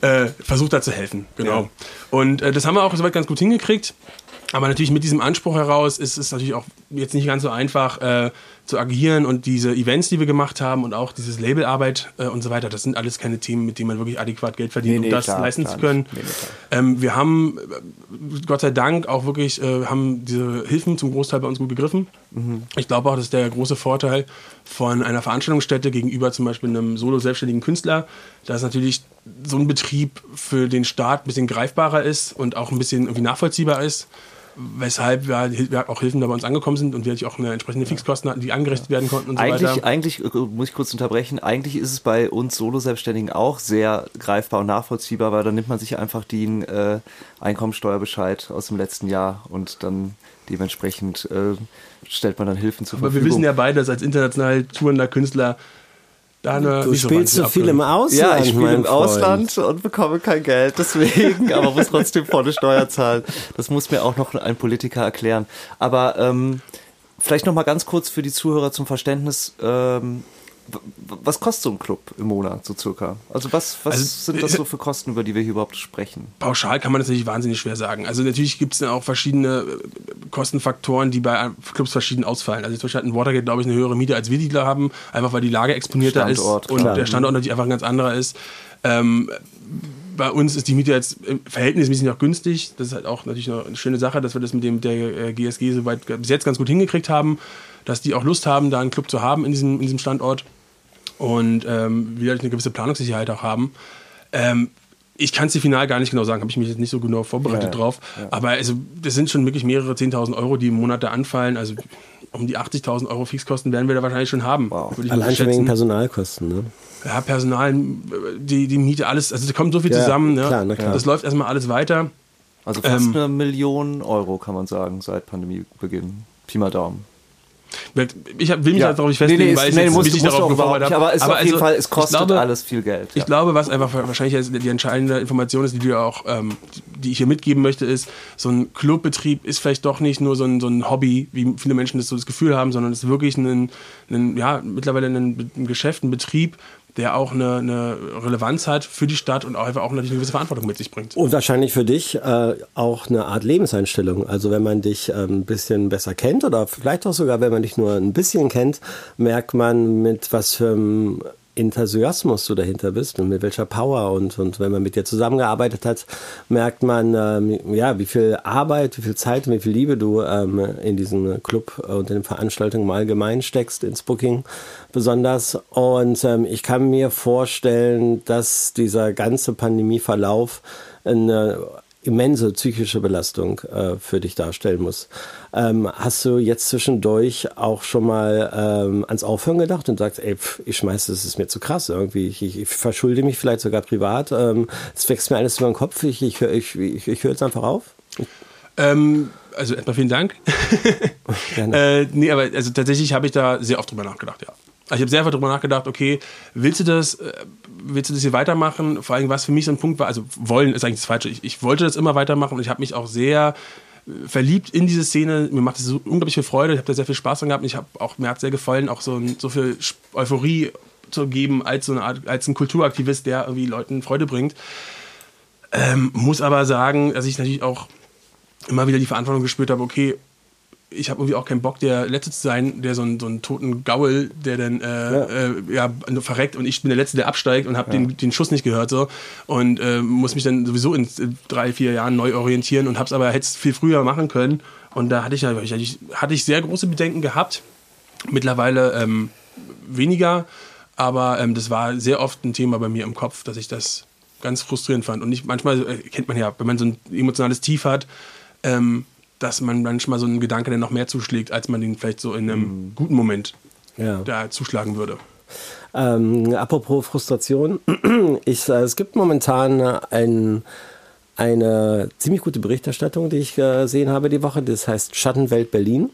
äh, versucht da zu helfen, genau. Ja. Und äh, das haben wir auch soweit ganz gut hingekriegt. Aber natürlich mit diesem Anspruch heraus ist es natürlich auch jetzt nicht ganz so einfach äh, zu agieren und diese Events, die wir gemacht haben und auch dieses Labelarbeit äh, und so weiter, das sind alles keine Themen, mit denen man wirklich adäquat Geld verdient, nee, nee, um das klar, leisten klar zu können. Nee, ähm, wir haben äh, Gott sei Dank auch wirklich äh, haben diese Hilfen zum Großteil bei uns gut gegriffen. Mhm. Ich glaube auch, das ist der große Vorteil von einer Veranstaltungsstätte gegenüber zum Beispiel einem solo selbstständigen Künstler, dass natürlich so ein Betrieb für den Staat ein bisschen greifbarer ist und auch ein bisschen irgendwie nachvollziehbar ist weshalb wir auch Hilfen da bei uns angekommen sind und wir auch eine entsprechende Fixkosten hatten, die angerichtet werden konnten und eigentlich, so weiter. Eigentlich, äh, muss ich kurz unterbrechen, eigentlich ist es bei uns Solo-Selbstständigen auch sehr greifbar und nachvollziehbar, weil dann nimmt man sich einfach den äh, Einkommensteuerbescheid aus dem letzten Jahr und dann dementsprechend äh, stellt man dann Hilfen zur Aber Verfügung. Aber wir wissen ja beide, dass als international tourender Künstler da du spielst so viel im Ausland. Ja, ich spiele im Ausland und bekomme kein Geld, deswegen, aber muss trotzdem volle Steuer zahlen. Das muss mir auch noch ein Politiker erklären. Aber ähm, vielleicht noch mal ganz kurz für die Zuhörer zum Verständnis. Ähm, was kostet so ein Club im Monat so circa? Also was, was also, sind das so für Kosten, über die wir hier überhaupt sprechen? Pauschal kann man das natürlich wahnsinnig schwer sagen. Also natürlich gibt es auch verschiedene äh, Kostenfaktoren, die bei Clubs verschieden ausfallen. Also zum Beispiel hat ein Watergate, glaube ich, eine höhere Miete als wir die haben, einfach weil die Lage exponierter Standort, ist und klar. der Standort natürlich einfach ein ganz anderer ist. Ähm, bei uns ist die Miete jetzt verhältnismäßig noch günstig. Das ist halt auch natürlich eine schöne Sache, dass wir das mit dem der GSG äh, soweit bis jetzt ganz gut hingekriegt haben, dass die auch Lust haben, da einen Club zu haben in diesem, in diesem Standort und ähm, wir eine gewisse Planungssicherheit auch haben. Ähm, ich kann es dir final gar nicht genau sagen, habe ich mich jetzt nicht so genau vorbereitet ja, drauf. Ja. Aber also, das sind schon wirklich mehrere 10.000 Euro, die im Monat da anfallen. Also um die 80.000 Euro Fixkosten werden wir da wahrscheinlich schon haben. Wow. Allein schon wegen Personalkosten, ne? Ja, Personal, die, die Miete, alles. Also da kommt so viel ja, zusammen. Ne? Klar, klar. Das läuft erstmal alles weiter. Also fast ähm, eine Million Euro, kann man sagen, seit Pandemiebeginn. Pi mal Daumen. Ich will mich ja. darauf nicht festlegen, nee, nee, weil ich nee, jetzt musst, darauf gebaut habe. Aber, es aber auf jeden also, Fall, es kostet glaube, alles viel Geld. Ja. Ich glaube, was einfach wahrscheinlich die entscheidende Information ist, die du auch, ähm, die ich hier mitgeben möchte, ist, so ein Clubbetrieb ist vielleicht doch nicht nur so ein, so ein Hobby, wie viele Menschen das so das Gefühl haben, sondern es ist wirklich ein, ein ja, mittlerweile ein, ein Geschäft, ein Betrieb, der auch eine, eine, Relevanz hat für die Stadt und auch einfach auch eine gewisse Verantwortung mit sich bringt. Und wahrscheinlich für dich äh, auch eine Art Lebenseinstellung. Also wenn man dich äh, ein bisschen besser kennt oder vielleicht auch sogar, wenn man dich nur ein bisschen kennt, merkt man, mit was für einem Enthusiasmus du dahinter bist und mit welcher Power und, und wenn man mit dir zusammengearbeitet hat, merkt man, ähm, ja, wie viel Arbeit, wie viel Zeit und wie viel Liebe du ähm, in diesen Club und in den Veranstaltungen im Allgemeinen steckst, ins Booking besonders. Und ähm, ich kann mir vorstellen, dass dieser ganze Pandemieverlauf eine immense psychische Belastung äh, für dich darstellen muss. Ähm, hast du jetzt zwischendurch auch schon mal ähm, ans Aufhören gedacht und sagst, ey, pf, ich schmeiß, das ist mir zu krass irgendwie, ich, ich, ich verschulde mich vielleicht sogar privat, ähm, es wächst mir alles über den Kopf, ich, ich, ich, ich, ich höre jetzt einfach auf? Ähm, also erstmal vielen Dank. äh, nee, aber also tatsächlich habe ich da sehr oft drüber nachgedacht, ja. Also ich habe sehr viel darüber nachgedacht, okay, willst du das, äh, willst du das hier weitermachen? Vor allem, was für mich so ein Punkt war, also wollen ist eigentlich das Falsche. Ich, ich wollte das immer weitermachen und ich habe mich auch sehr äh, verliebt in diese Szene. Mir macht es so unglaublich viel Freude. Ich habe da sehr viel Spaß dran gehabt und ich habe auch, mir hat sehr gefallen, auch so, so viel Euphorie zu geben als so eine Art, als ein Kulturaktivist, der irgendwie Leuten Freude bringt. Ähm, muss aber sagen, dass ich natürlich auch immer wieder die Verantwortung gespürt habe, okay, ich habe irgendwie auch keinen Bock, der Letzte zu sein, der so einen, so einen toten Gaul, der dann äh, ja. Äh, ja. verreckt und ich bin der Letzte, der absteigt und habe ja. den, den Schuss nicht gehört so und äh, muss mich dann sowieso in drei, vier Jahren neu orientieren und habe es aber hätte es viel früher machen können und da hatte ich, ich, hatte ich sehr große Bedenken gehabt. Mittlerweile ähm, weniger, aber ähm, das war sehr oft ein Thema bei mir im Kopf, dass ich das ganz frustrierend fand und ich, manchmal äh, kennt man ja, wenn man so ein emotionales Tief hat, ähm, dass man manchmal so einen Gedanke dann noch mehr zuschlägt, als man den vielleicht so in einem mhm. guten Moment ja. da zuschlagen würde. Ähm, apropos Frustration, ich, äh, es gibt momentan ein, eine ziemlich gute Berichterstattung, die ich gesehen habe die Woche. Das heißt Schattenwelt Berlin.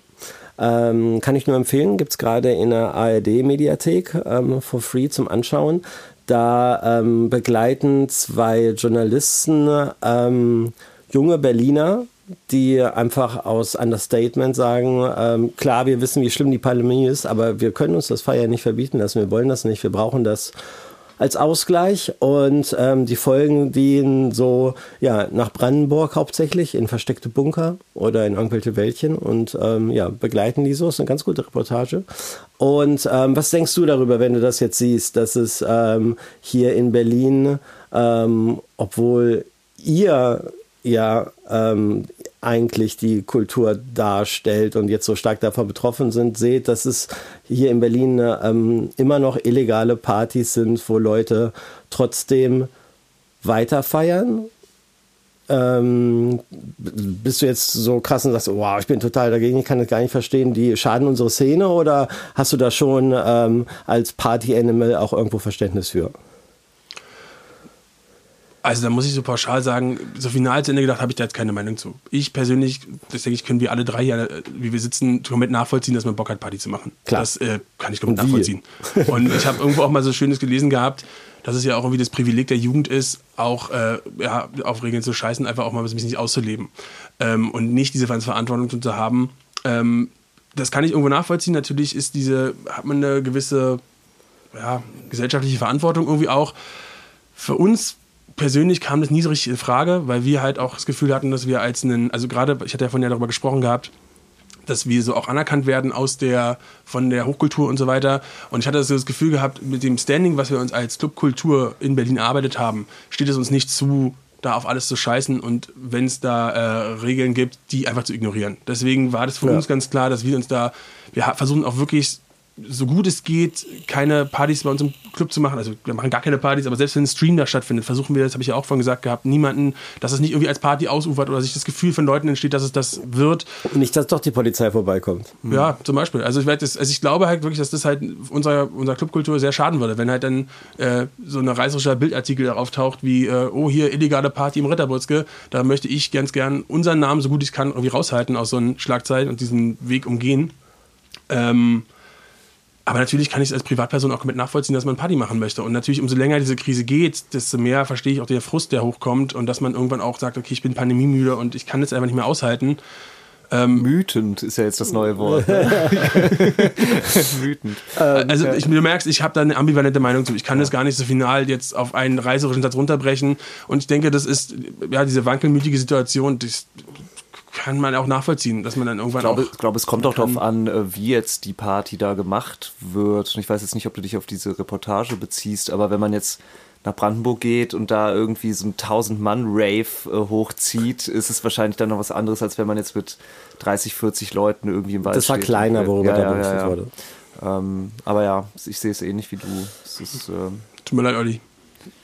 Ähm, kann ich nur empfehlen, gibt es gerade in der ARD-Mediathek ähm, for free zum Anschauen. Da ähm, begleiten zwei Journalisten ähm, junge Berliner die einfach aus Understatement sagen, ähm, klar, wir wissen, wie schlimm die Pandemie ist, aber wir können uns das Feiern nicht verbieten lassen, wir wollen das nicht, wir brauchen das. als Ausgleich und ähm, die Folgen gehen so ja nach Brandenburg hauptsächlich in versteckte Bunker oder in irgendwelche Wäldchen und ähm, ja begleiten die so. Ist eine ganz gute Reportage. Und ähm, was denkst du darüber, wenn du das jetzt siehst, dass es ähm, hier in Berlin, ähm, obwohl ihr ja ähm, eigentlich die Kultur darstellt und jetzt so stark davon betroffen sind, seht, dass es hier in Berlin ähm, immer noch illegale Partys sind, wo Leute trotzdem weiter feiern. Ähm, bist du jetzt so krass und sagst, wow, ich bin total dagegen, ich kann das gar nicht verstehen, die schaden unsere Szene oder hast du da schon ähm, als Party-Animal auch irgendwo Verständnis für? Also da muss ich so pauschal sagen, so final zu Ende gedacht habe ich da jetzt keine Meinung zu. Ich persönlich, das denke ich, können wir alle drei hier, wie wir sitzen, komplett nachvollziehen, dass man Bock hat, Party zu machen. Klar. Das äh, kann ich komplett nachvollziehen. Und ich habe irgendwo auch mal so Schönes gelesen gehabt, dass es ja auch irgendwie das Privileg der Jugend ist, auch äh, ja, auf Regeln zu scheißen, einfach auch mal ein bisschen nicht auszuleben. Ähm, und nicht diese Verantwortung zu haben. Ähm, das kann ich irgendwo nachvollziehen. Natürlich ist diese, hat man eine gewisse ja, gesellschaftliche Verantwortung irgendwie auch. Für uns persönlich kam das nie so richtig in Frage, weil wir halt auch das Gefühl hatten, dass wir als einen, also gerade, ich hatte ja vorhin ja darüber gesprochen gehabt, dass wir so auch anerkannt werden aus der, von der Hochkultur und so weiter. Und ich hatte so das Gefühl gehabt, mit dem Standing, was wir uns als Clubkultur in Berlin erarbeitet haben, steht es uns nicht zu, da auf alles zu scheißen und wenn es da äh, Regeln gibt, die einfach zu ignorieren. Deswegen war das für ja. uns ganz klar, dass wir uns da, wir versuchen auch wirklich so gut es geht, keine Partys bei uns im Club zu machen. Also wir machen gar keine Partys, aber selbst wenn ein Stream da stattfindet, versuchen wir, das habe ich ja auch vorhin gesagt gehabt, niemanden, dass es nicht irgendwie als Party ausufert oder sich das Gefühl von Leuten entsteht, dass es das wird. Nicht, dass doch die Polizei vorbeikommt. Mhm. Ja, zum Beispiel. Also ich, das, also ich glaube halt wirklich, dass das halt unserer, unserer Clubkultur sehr schaden würde, wenn halt dann äh, so ein reißerischer Bildartikel darauf taucht, wie, äh, oh, hier illegale Party im Ritterbutzke. Da möchte ich ganz gern unseren Namen, so gut ich kann, irgendwie raushalten aus so einem Schlagzeilen und diesen Weg umgehen. Ähm, aber natürlich kann ich es als Privatperson auch mit nachvollziehen, dass man Party machen möchte. Und natürlich, umso länger diese Krise geht, desto mehr verstehe ich auch den Frust, der hochkommt und dass man irgendwann auch sagt, okay, ich bin pandemiemüde und ich kann das einfach nicht mehr aushalten. Ähm, Mütend ist ja jetzt das neue Wort. Ne? Wütend. Also ich, du merkst, ich habe da eine ambivalente Meinung zu. Ich kann ja. das gar nicht so final jetzt auf einen reißerischen Satz runterbrechen. Und ich denke, das ist ja diese wankelmütige Situation, das kann man auch nachvollziehen, dass man dann irgendwann ich glaube, auch. Ich glaube, es kommt auch darauf an, äh, wie jetzt die Party da gemacht wird. Und ich weiß jetzt nicht, ob du dich auf diese Reportage beziehst, aber wenn man jetzt nach Brandenburg geht und da irgendwie so ein 1000-Mann-Rave äh, hochzieht, ist es wahrscheinlich dann noch was anderes, als wenn man jetzt mit 30, 40 Leuten irgendwie im Wald Das war steht. kleiner, worüber ja, da berichtet ja, ja, wurde. Ähm, aber ja, ich sehe es ähnlich wie du. Es ist, ähm, Tut mir leid, Olli.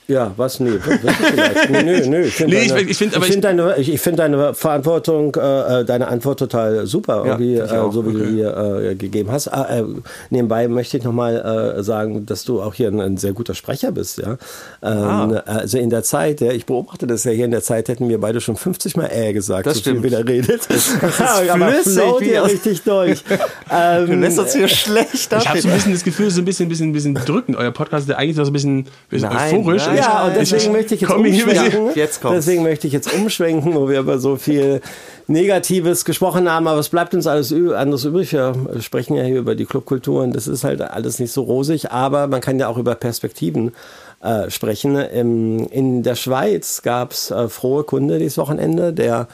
Ja, was? Nee, nee, nö, nö. Ich finde nee, deine, ich, find, ich find deine, ich, ich find deine Verantwortung, äh, äh, deine Antwort total super, ja, irgendwie, äh, so wie okay. du die äh, gegeben hast. Ah, äh, nebenbei möchte ich nochmal äh, sagen, dass du auch hier ein, ein, sehr guter Sprecher bist. Ja? Ähm, ah. Also in der Zeit, ja, ich beobachte das ja hier in der Zeit, hätten wir beide schon 50 Mal äh gesagt, das so stimmt. viel wieder redet. Das, das Aber float hier richtig durch. ähm, du lässt uns hier schlecht ab. Ich habe so ein bisschen das Gefühl, so ein bisschen, bisschen, bisschen drückend. Euer Podcast ist ja eigentlich so ein bisschen, bisschen nein, euphorisch. Nein. Ja, und deswegen möchte ich jetzt umschwenken. Jetzt deswegen möchte ich jetzt umschwenken, wo wir über so viel Negatives gesprochen haben, aber es bleibt uns alles anderes übrig. Wir sprechen ja hier über die Clubkultur und das ist halt alles nicht so rosig, aber man kann ja auch über Perspektiven äh, sprechen. Im, in der Schweiz gab es äh, frohe Kunde dieses Wochenende. Der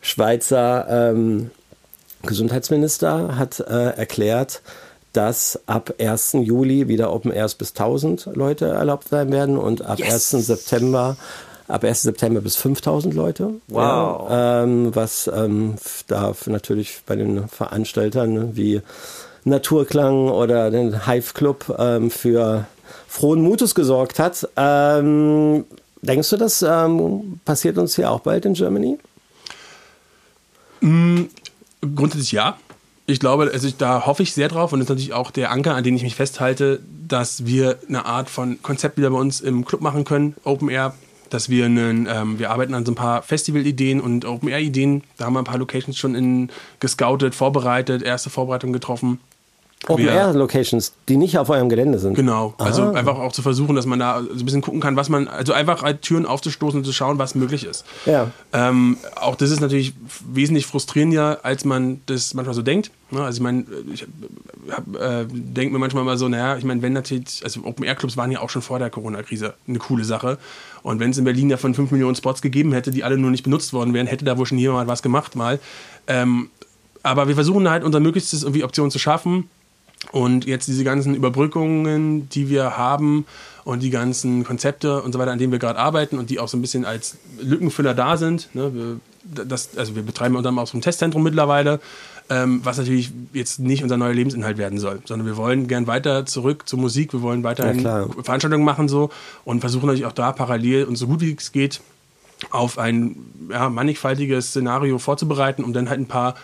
Schweizer ähm, Gesundheitsminister hat äh, erklärt, dass ab 1. Juli wieder Open Airs bis 1000 Leute erlaubt sein werden und ab yes. 1. September ab 1. September bis 5000 Leute. Wow. Ja, ähm, was ähm, da natürlich bei den Veranstaltern wie Naturklang oder den Hive Club ähm, für frohen Mutes gesorgt hat. Ähm, denkst du, das ähm, passiert uns hier auch bald in Germany? Mm, grundsätzlich ja ich glaube, also da hoffe ich sehr drauf und das ist natürlich auch der Anker, an den ich mich festhalte, dass wir eine Art von Konzept wieder bei uns im Club machen können, Open Air, dass wir einen, ähm, wir arbeiten an so ein paar Festival-Ideen und Open Air-Ideen. Da haben wir ein paar Locations schon in, gescoutet, vorbereitet, erste Vorbereitungen getroffen. Open-Air-Locations, die nicht auf eurem Gelände sind. Genau. Also Ah. einfach auch zu versuchen, dass man da so ein bisschen gucken kann, was man, also einfach halt Türen aufzustoßen und zu schauen, was möglich ist. Ja. Ähm, auch das ist natürlich wesentlich frustrierender, als man das manchmal so denkt. Ne? Also ich meine, ich äh, denke mir manchmal mal so, naja, ich meine, wenn natürlich, also Open-Air-Clubs waren ja auch schon vor der Corona-Krise eine coole Sache. Und wenn es in Berlin davon 5 Millionen Spots gegeben hätte, die alle nur nicht benutzt worden wären, hätte da wohl schon jemand was gemacht mal. Ähm, aber wir versuchen halt unser Möglichstes, irgendwie Optionen zu schaffen. Und jetzt diese ganzen Überbrückungen, die wir haben und die ganzen Konzepte und so weiter, an denen wir gerade arbeiten und die auch so ein bisschen als Lückenfüller da sind. Ne? Wir, das, also wir betreiben unter anderem auch so ein Testzentrum mittlerweile, ähm, was natürlich jetzt nicht unser neuer Lebensinhalt werden soll, sondern wir wollen gern weiter zurück zur Musik, wir wollen weiterhin Ja. Veranstaltungen machen so und versuchen natürlich auch da parallel und so gut wie es geht auf ein ja, mannigfaltiges Szenario vorzubereiten, um dann halt ein paar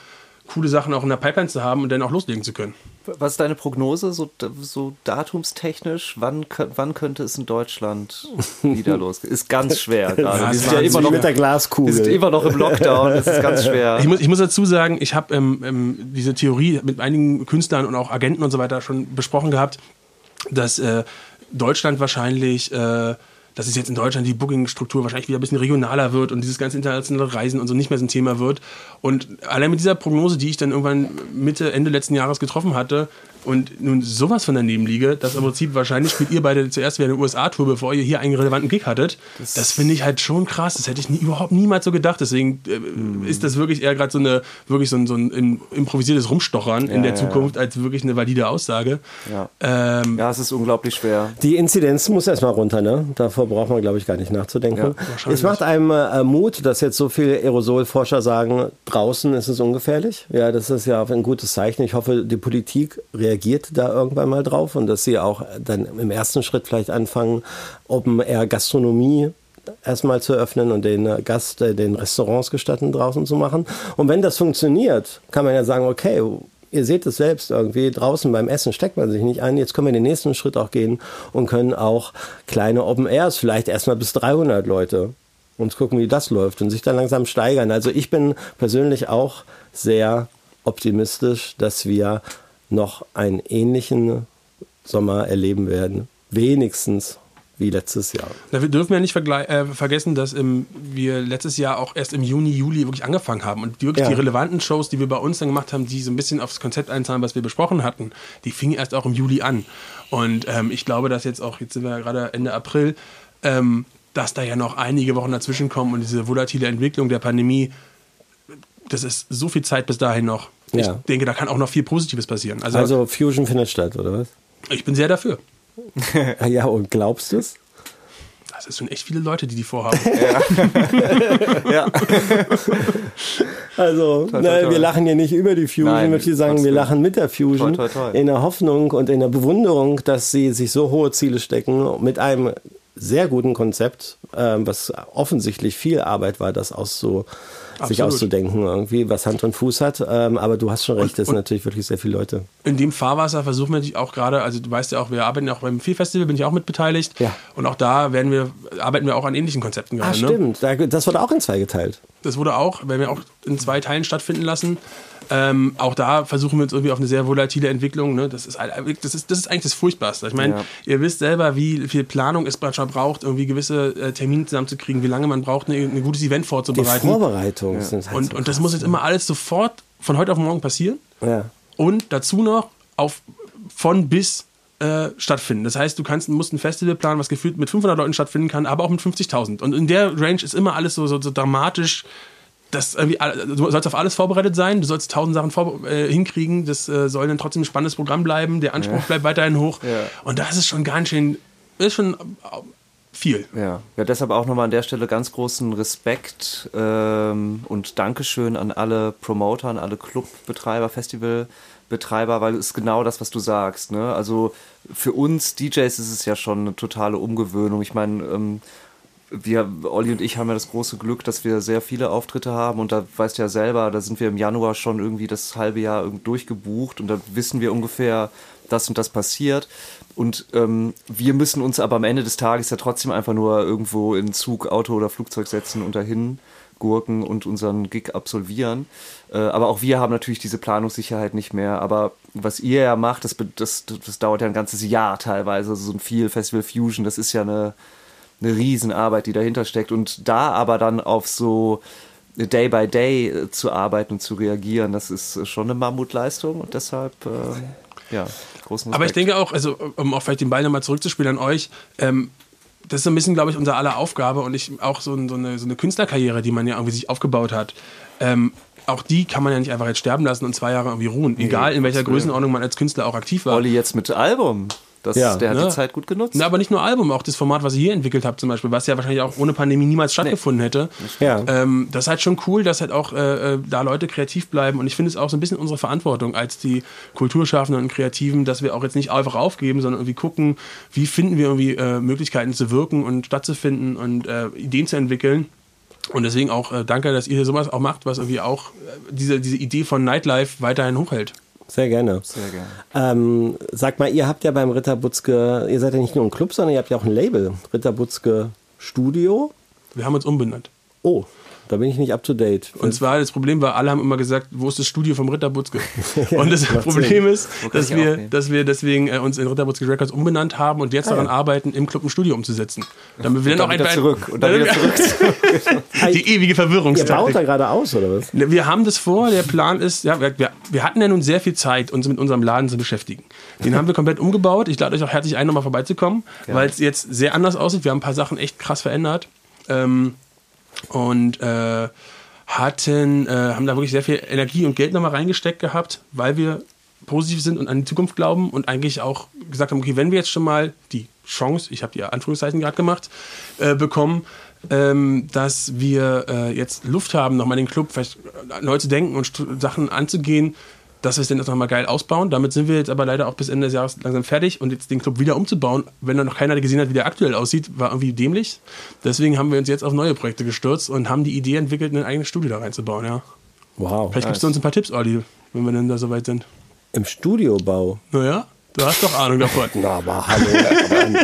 coole Sachen auch in der Pipeline zu haben und dann auch loslegen zu können. Was ist deine Prognose, so, so datumstechnisch? Wann, wann könnte es in Deutschland wieder losgehen? Ist ganz schwer gerade. Ja, wir sind ja immer noch, mit der wir Glaskugel. sind immer noch im Lockdown. Es ist ganz schwer. Ich muss, ich muss dazu sagen, ich habe ähm, ähm, diese Theorie mit einigen Künstlern und auch Agenten und so weiter schon besprochen gehabt, dass äh, Deutschland wahrscheinlich, äh, dass es jetzt in Deutschland die Booking-Struktur wahrscheinlich wieder ein bisschen regionaler wird und dieses ganze internationale Reisen und so nicht mehr so ein Thema wird. Und allein mit dieser Prognose, die ich dann irgendwann Mitte, Ende letzten Jahres getroffen hatte und nun sowas von daneben liege, dass im Prinzip wahrscheinlich spielt ihr beide zuerst wieder eine USA-Tour, bevor ihr hier einen relevanten Gig hattet. Das, finde ich halt schon krass. Das hätte ich nie, überhaupt niemals so gedacht. Deswegen äh, ist das wirklich eher gerade so eine wirklich so ein, so ein im- improvisiertes Rumstochern in der ja, Zukunft als wirklich eine valide Aussage. Ja. Ähm, ja, es ist unglaublich schwer. Die Inzidenz muss erstmal runter, ne? Davor braucht man, glaube ich, gar nicht nachzudenken. Ja, es macht einem äh, Mut, dass jetzt so viele Aerosolforscher sagen, draußen ist es ungefährlich. Ja, das ist ja auch ein gutes Zeichen. Ich hoffe, die Politik reagiert da irgendwann mal drauf und dass sie auch dann im ersten Schritt vielleicht anfangen, Open Air Gastronomie erstmal zu öffnen und den äh, Gast, äh, den Restaurants gestatten, draußen zu machen. Und wenn das funktioniert, kann man ja sagen, okay, ihr seht es selbst irgendwie, draußen beim Essen steckt man sich nicht ein. Jetzt können wir den nächsten Schritt auch gehen und können auch kleine Open Airs, vielleicht erstmal bis 300 Leute, uns gucken, wie das läuft und sich dann langsam steigern. Also ich bin persönlich auch sehr optimistisch, dass wir noch einen ähnlichen Sommer erleben werden. Wenigstens wie letztes Jahr. Na, wir dürfen ja nicht äh, vergessen, dass ähm, wir letztes Jahr auch erst im Juni, Juli wirklich angefangen haben. Und die, wirklich Ja. die relevanten Shows, die wir bei uns dann gemacht haben, die so ein bisschen aufs Konzept einzahlen, was wir besprochen hatten, die fingen erst auch im Juli an. Und ähm, ich glaube, dass jetzt auch, jetzt sind wir ja gerade Ende April, ähm, dass da ja noch einige Wochen dazwischen kommen und diese volatile Entwicklung der Pandemie, das ist so viel Zeit bis dahin noch. Ja. Ich denke, da kann auch noch viel Positives passieren. Also, Also Fusion findet statt, oder was? ich bin sehr dafür. Ja, und glaubst du es? Das ist schon echt viele Leute, die die vorhaben. Ja. Also, Toi, toi, ne, toi. wir lachen hier nicht über die Fusion, Nein, ich möchte sagen, wir lachen mit der Fusion Toi, toi, toi. in der Hoffnung und in der Bewunderung, dass sie sich so hohe Ziele stecken mit einem sehr guten Konzept, ähm, was offensichtlich viel Arbeit war, das auszu, sich Absolut. auszudenken, irgendwie, was Hand und Fuß hat. Ähm, aber du hast schon recht, das sind natürlich wirklich sehr viele Leute. in dem Fahrwasser versuchen wir natürlich auch gerade, also du weißt ja auch, wir arbeiten ja auch beim Festival, bin ich auch mit beteiligt. Ja. Und auch da werden wir, arbeiten wir auch an ähnlichen Konzepten Ah, gerade. Ne? stimmt. Da- Das wurde auch in zwei geteilt. Das wurde auch, werden wir auch in zwei Teilen stattfinden lassen. Ähm, auch da versuchen wir uns irgendwie auf eine sehr volatile Entwicklung. Ne? Das, ist, das, ist, das ist eigentlich das Furchtbarste. Ich meine, Ja. ihr wisst selber, wie viel Planung es braucht, irgendwie gewisse äh, Termine zusammenzukriegen, wie lange man braucht, ein ein gutes Event Die vorzubereiten. Vorbereitungen sind halt und, so und das muss jetzt immer alles sofort von heute auf morgen passieren. Ja. und dazu noch auf von bis äh, stattfinden. Das heißt, du kannst, musst ein Festival planen, was gefühlt mit 500 Leuten stattfinden kann, aber auch mit 50.000. Und in der Range ist immer alles so, so, so dramatisch. Das irgendwie, du sollst auf alles vorbereitet sein, du sollst tausend Sachen vor, äh, hinkriegen, das äh, soll dann trotzdem ein spannendes Programm bleiben, der Anspruch bleibt weiterhin hoch. Ja. Und das ist schon ganz schön, ist schon äh, viel. Ja, ja deshalb auch nochmal an der Stelle ganz großen Respekt ähm, und Dankeschön an alle Promoter, an alle Clubbetreiber, Festivalbetreiber, weil es ist genau das, was du sagst. Ne? Also für uns DJs ist es ja schon eine totale Umgewöhnung. Ich meine, ähm, wir, Olli und ich haben ja das große Glück, dass wir sehr viele Auftritte haben und da weißt du ja selber, da sind wir im Januar schon irgendwie das halbe Jahr durchgebucht und da wissen wir ungefähr, das und das passiert. Und ähm, wir müssen uns aber am Ende des Tages ja trotzdem einfach nur irgendwo in Zug, Auto oder Flugzeug setzen und dahin gurken und unseren Gig absolvieren. Äh, aber auch wir haben natürlich diese Planungssicherheit nicht mehr. Aber was ihr ja macht, das, das, das dauert ja ein ganzes Jahr teilweise. Also so ein viel Festival Fusion, das ist ja eine, eine Riesenarbeit, die dahinter steckt. Und da aber dann auf so Day by Day zu arbeiten und zu reagieren, das ist schon eine Mammutleistung und deshalb, äh, ja, großen Respekt. Aber ich denke auch, also um auch vielleicht den Ball nochmal zurückzuspielen an euch, ähm, das ist ein bisschen, glaube ich, unser aller Aufgabe und ich auch so, so, eine, so eine Künstlerkarriere, die man ja irgendwie sich aufgebaut hat. Ähm, auch die kann man ja nicht einfach jetzt sterben lassen und zwei Jahre irgendwie ruhen. Egal in welcher Größenordnung man als Künstler auch aktiv war. Olli jetzt mit Album. Das, Ja. der hat Ja. die Zeit gut genutzt. Na, aber nicht nur Album, auch das Format, was ihr hier entwickelt habt zum Beispiel, was ja wahrscheinlich auch ohne Pandemie niemals stattgefunden hätte. Ja. Ähm, das ist halt schon cool, dass halt auch äh, äh, da Leute kreativ bleiben und ich finde es auch so ein bisschen unsere Verantwortung als die Kulturschaffenden und Kreativen, dass wir auch jetzt nicht einfach aufgeben, sondern irgendwie gucken, wie finden wir irgendwie äh, Möglichkeiten zu wirken und stattzufinden und äh, Ideen zu entwickeln. Und deswegen auch äh, danke, dass ihr hier sowas auch macht, was irgendwie auch äh, diese, diese Idee von Nightlife weiterhin hochhält. Sehr gerne. Sehr gerne. Ähm, sag mal, ihr habt ja beim Ritter Butzke, ihr seid ja nicht nur ein Club, sondern ihr habt ja auch ein Label. Ritter Butzke Studio. Wir haben uns umbenannt. Oh, da bin ich nicht up to date. Und zwar, das Problem war, alle haben immer gesagt, wo ist das Studio vom Ritter Butzke? und das Problem ist, dass wir, dass wir deswegen äh, uns in Ritter Butzke Records umbenannt haben und jetzt daran ja. arbeiten, im Club ein Studio umzusetzen. Damit wir dann, Dann auch wieder ein, zurück und dann wieder zurück. Die ewige ihr baut da gerade aus, oder was? Wir haben das vor, der Plan ist, ja, wir, wir, hatten ja nun sehr viel Zeit, uns mit unserem Laden zu beschäftigen. Den haben wir komplett umgebaut. Ich lade euch auch herzlich ein, nochmal vorbeizukommen, weil es jetzt sehr anders aussieht. Wir haben ein paar Sachen echt krass verändert. Ähm, und äh, hatten, äh, haben da wirklich sehr viel Energie und Geld nochmal reingesteckt gehabt, weil wir positiv sind und an die Zukunft glauben und eigentlich auch gesagt haben, okay, wenn wir jetzt schon mal die Chance, ich habe die Anführungszeichen gerade gemacht, äh, bekommen, ähm, dass wir äh, jetzt Luft haben, nochmal den Club vielleicht neu zu denken und Sachen anzugehen, dass wir es dann jetzt nochmal geil ausbauen. Damit sind wir jetzt aber leider auch bis Ende des Jahres langsam fertig und jetzt den Club wieder umzubauen, wenn da noch keiner gesehen hat, wie der aktuell aussieht, war irgendwie dämlich. Deswegen haben wir uns jetzt auf neue Projekte gestürzt und haben die Idee entwickelt, ein eigenes Studio da reinzubauen. Ja. Wow. Vielleicht gibst du uns ein paar Tipps, Olli, wenn wir denn da soweit sind. Im Studiobau. Naja, du hast doch Ahnung davon. Na, aber hallo,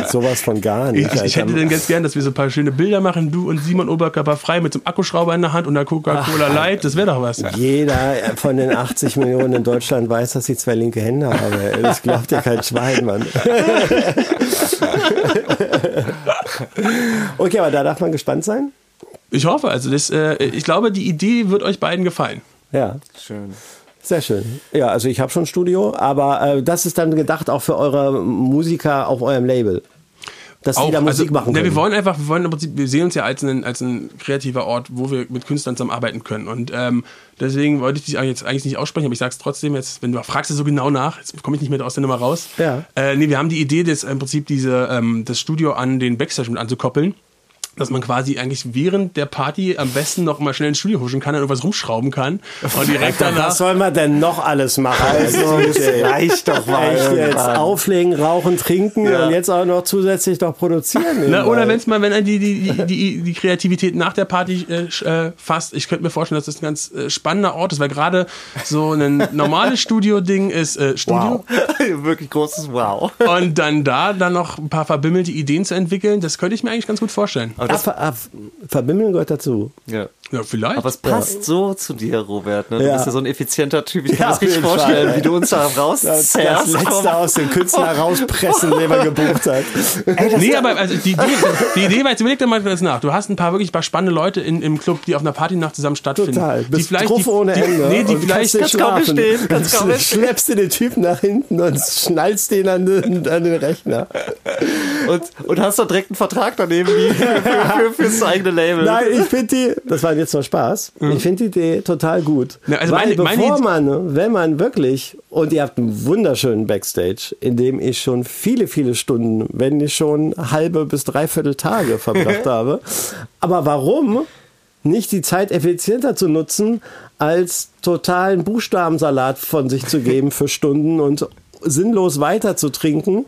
sowas von gar nicht. Ich, ich hätte Alter. denn ganz gern, dass wir so ein paar schöne Bilder machen, du und Simon Oberkörper frei mit so einem Akkuschrauber in der Hand und einer Coca-Cola Light, das wäre doch was. Jeder von den 80 Millionen in Deutschland weiß, dass ich zwei linke Hände habe. Das glaubt ja kein Schwein, Mann. Okay, aber da darf man gespannt sein. Ich hoffe, also das, äh, ich glaube, die Idee wird euch beiden gefallen. Ja, Schön. Sehr schön. Ja, also ich habe schon ein Studio, aber äh, das ist dann gedacht auch für eure Musiker auf eurem Label. Dass die da Musik machen ne, können. wir wollen einfach, wir wollen im Prinzip, wir sehen uns ja als ein, als ein kreativer Ort, wo wir mit Künstlern zusammen arbeiten können. Und ähm, deswegen wollte ich dich jetzt eigentlich nicht aussprechen, aber ich sage es trotzdem jetzt, wenn du fragst so genau nach, jetzt komme ich nicht mehr aus der Nummer raus. Ja. Äh, nee, wir haben die Idee, das im Prinzip diese, ähm, das Studio an den Backstage mit anzukoppeln. Dass man quasi eigentlich während der Party am besten noch mal schnell ins Studio huschen kann und irgendwas rumschrauben kann. Und direkt Alter, danach. was soll man denn noch alles machen? Also, reicht doch mal. Echt jetzt auflegen, rauchen, trinken Ja. und jetzt auch noch zusätzlich noch produzieren. Na, oder wenn es mal, wenn die, die, die, die, die Kreativität nach der Party äh, äh, fasst, ich könnte mir vorstellen, dass das ein ganz äh, spannender Ort ist, weil gerade so ein normales Studio-Ding ist äh, Studio. Wirklich großes Wow. Und dann da dann noch ein paar verbimmelte Ideen zu entwickeln, das könnte ich mir eigentlich ganz gut vorstellen. Aber Ah, das, ver, ah, verbimmeln gehört dazu. ja. Ja, vielleicht. Aber es passt so zu dir, Robert. Ne? Du Ja. bist ja so ein effizienter Typ. Ich kann Ja, das jeden vorstellen, Fall, wie du uns da Das, rauszerrst. das Letzte aus dem Künstler rauspressen, den man gebucht hat. nee, aber also die, Idee, die Idee war, jetzt überleg dir mal das nach. Du hast ein paar wirklich paar spannende Leute in, im Club, die auf einer Partynacht zusammen stattfinden. Total. Die Bist vielleicht, die, ohne die, Ende. Nee, die vielleicht, kannst nicht kaum bestehen, kannst kaum. Schleppst du den Typen nach hinten und schnallst den an den, an den Rechner. Und, und hast doch direkt einen Vertrag daneben wie für, für, fürs eigene Label. Nein, ich finde die, das war jetzt nur Spaß, ich finde die Idee total gut. Ja, also Weil meine- meine bevor Idee- man, wenn man wirklich, und ihr habt einen wunderschönen Backstage, in dem ich schon viele, viele Stunden, wenn nicht schon halbe bis dreiviertel Tage verbracht habe. Aber warum nicht die Zeit effizienter zu nutzen, als totalen Buchstabensalat von sich zu geben für Stunden und sinnlos weiter zu trinken,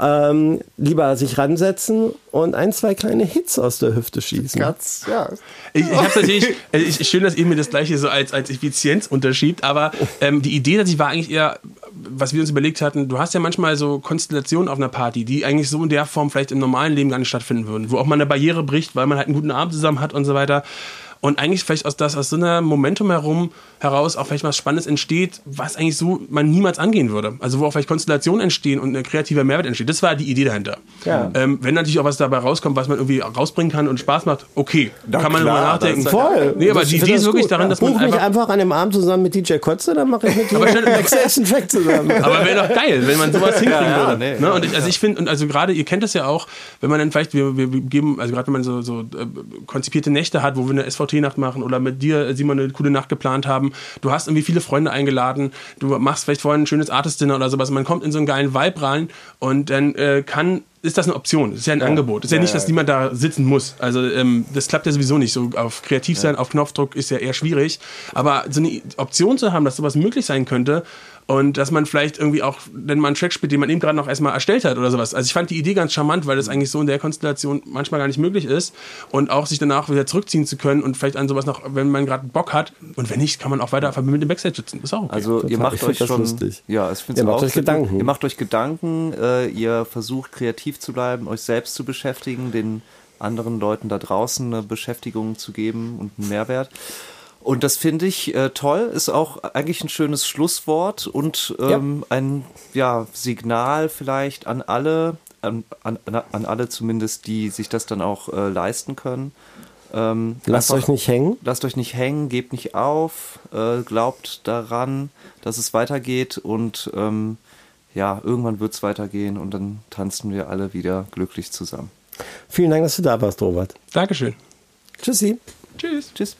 ähm, lieber sich ransetzen und ein, zwei kleine Hits aus der Hüfte schießen. Ganz, ja. Ich, ich habe natürlich, äh, ich, schön, dass ihr mir das gleiche so als, als Effizienz unterschiebt, aber ähm, die Idee, dass ich war eigentlich eher, was wir uns überlegt hatten, du hast ja manchmal so Konstellationen auf einer Party, die eigentlich so in der Form vielleicht im normalen Leben gar nicht stattfinden würden, wo auch mal eine Barriere bricht, weil man halt einen guten Abend zusammen hat und so weiter. Und eigentlich vielleicht aus, das, aus so einer Momentum herum heraus auch vielleicht was Spannendes entsteht, was eigentlich so man niemals angehen würde. Also wo auch vielleicht Konstellationen entstehen und ein kreativer Mehrwert entsteht. Das war die Idee dahinter. Ja. Ähm, wenn natürlich auch was dabei rauskommt, was man irgendwie rausbringen kann und Spaß macht, okay, Na kann man klar, darüber nachdenken. das ist ja Voll. Nee, aber Das- die ich Idee ist wirklich gut. darin, dass Buch man mich einfach- einfach an dem Abend zusammen mit DJ Kotze, dann mache ich mit dir einen Track zusammen. Aber wäre doch geil, wenn man sowas hinkriegen ja, würde. nee, ne? Und ich, also ich finde, und also gerade, ihr kennt das ja auch, wenn man dann vielleicht, wir, wir geben, also gerade wenn man so, so äh, konzipierte Nächte hat, wo wir eine SVT-Nacht machen oder mit dir, Simon, eine coole Nacht geplant haben, du hast irgendwie viele Freunde eingeladen, du machst vielleicht vorhin ein schönes Artist-Dinner oder sowas, man kommt in so einen geilen Vibe rein und dann äh, kann ist das eine Option, das ist ja ein Angebot. Das ist ja, nicht, dass niemand da sitzen muss. Also ähm, das klappt ja sowieso nicht. So auf kreativ sein, auf Knopfdruck ist ja eher schwierig. Aber so eine Option zu haben, dass sowas möglich sein könnte und dass man vielleicht irgendwie auch, wenn man einen Track spielt, den man eben gerade noch erstmal erstellt hat oder sowas. Also ich fand die Idee ganz charmant, weil das eigentlich so in der Konstellation manchmal gar nicht möglich ist und auch sich danach wieder zurückziehen zu können und vielleicht an sowas noch, wenn man gerade Bock hat und wenn nicht, kann man auch weiter einfach mit dem Backstage sitzen. Das ist auch okay. Also ihr macht euch schon, lustig. ja, ich finde Ihr macht euch Gedanken. Ihr macht euch Gedanken, äh, ihr versucht kreativ zu bleiben, euch selbst zu beschäftigen, den anderen Leuten da draußen eine Beschäftigung zu geben und einen Mehrwert. Und das finde ich äh, toll, ist auch eigentlich ein schönes Schlusswort und ähm, ein ja, Signal vielleicht an alle, an, an, an alle zumindest, die sich das dann auch äh, leisten können. Ähm, Lasst einfach- euch nicht hängen. lasst euch nicht hängen, gebt nicht auf, äh, glaubt daran, dass es weitergeht und ähm, ja, irgendwann wird es weitergehen und dann tanzen wir alle wieder glücklich zusammen. Vielen Dank, dass du da warst, Robert. Dankeschön. Tschüssi. Tschüss. Tschüss.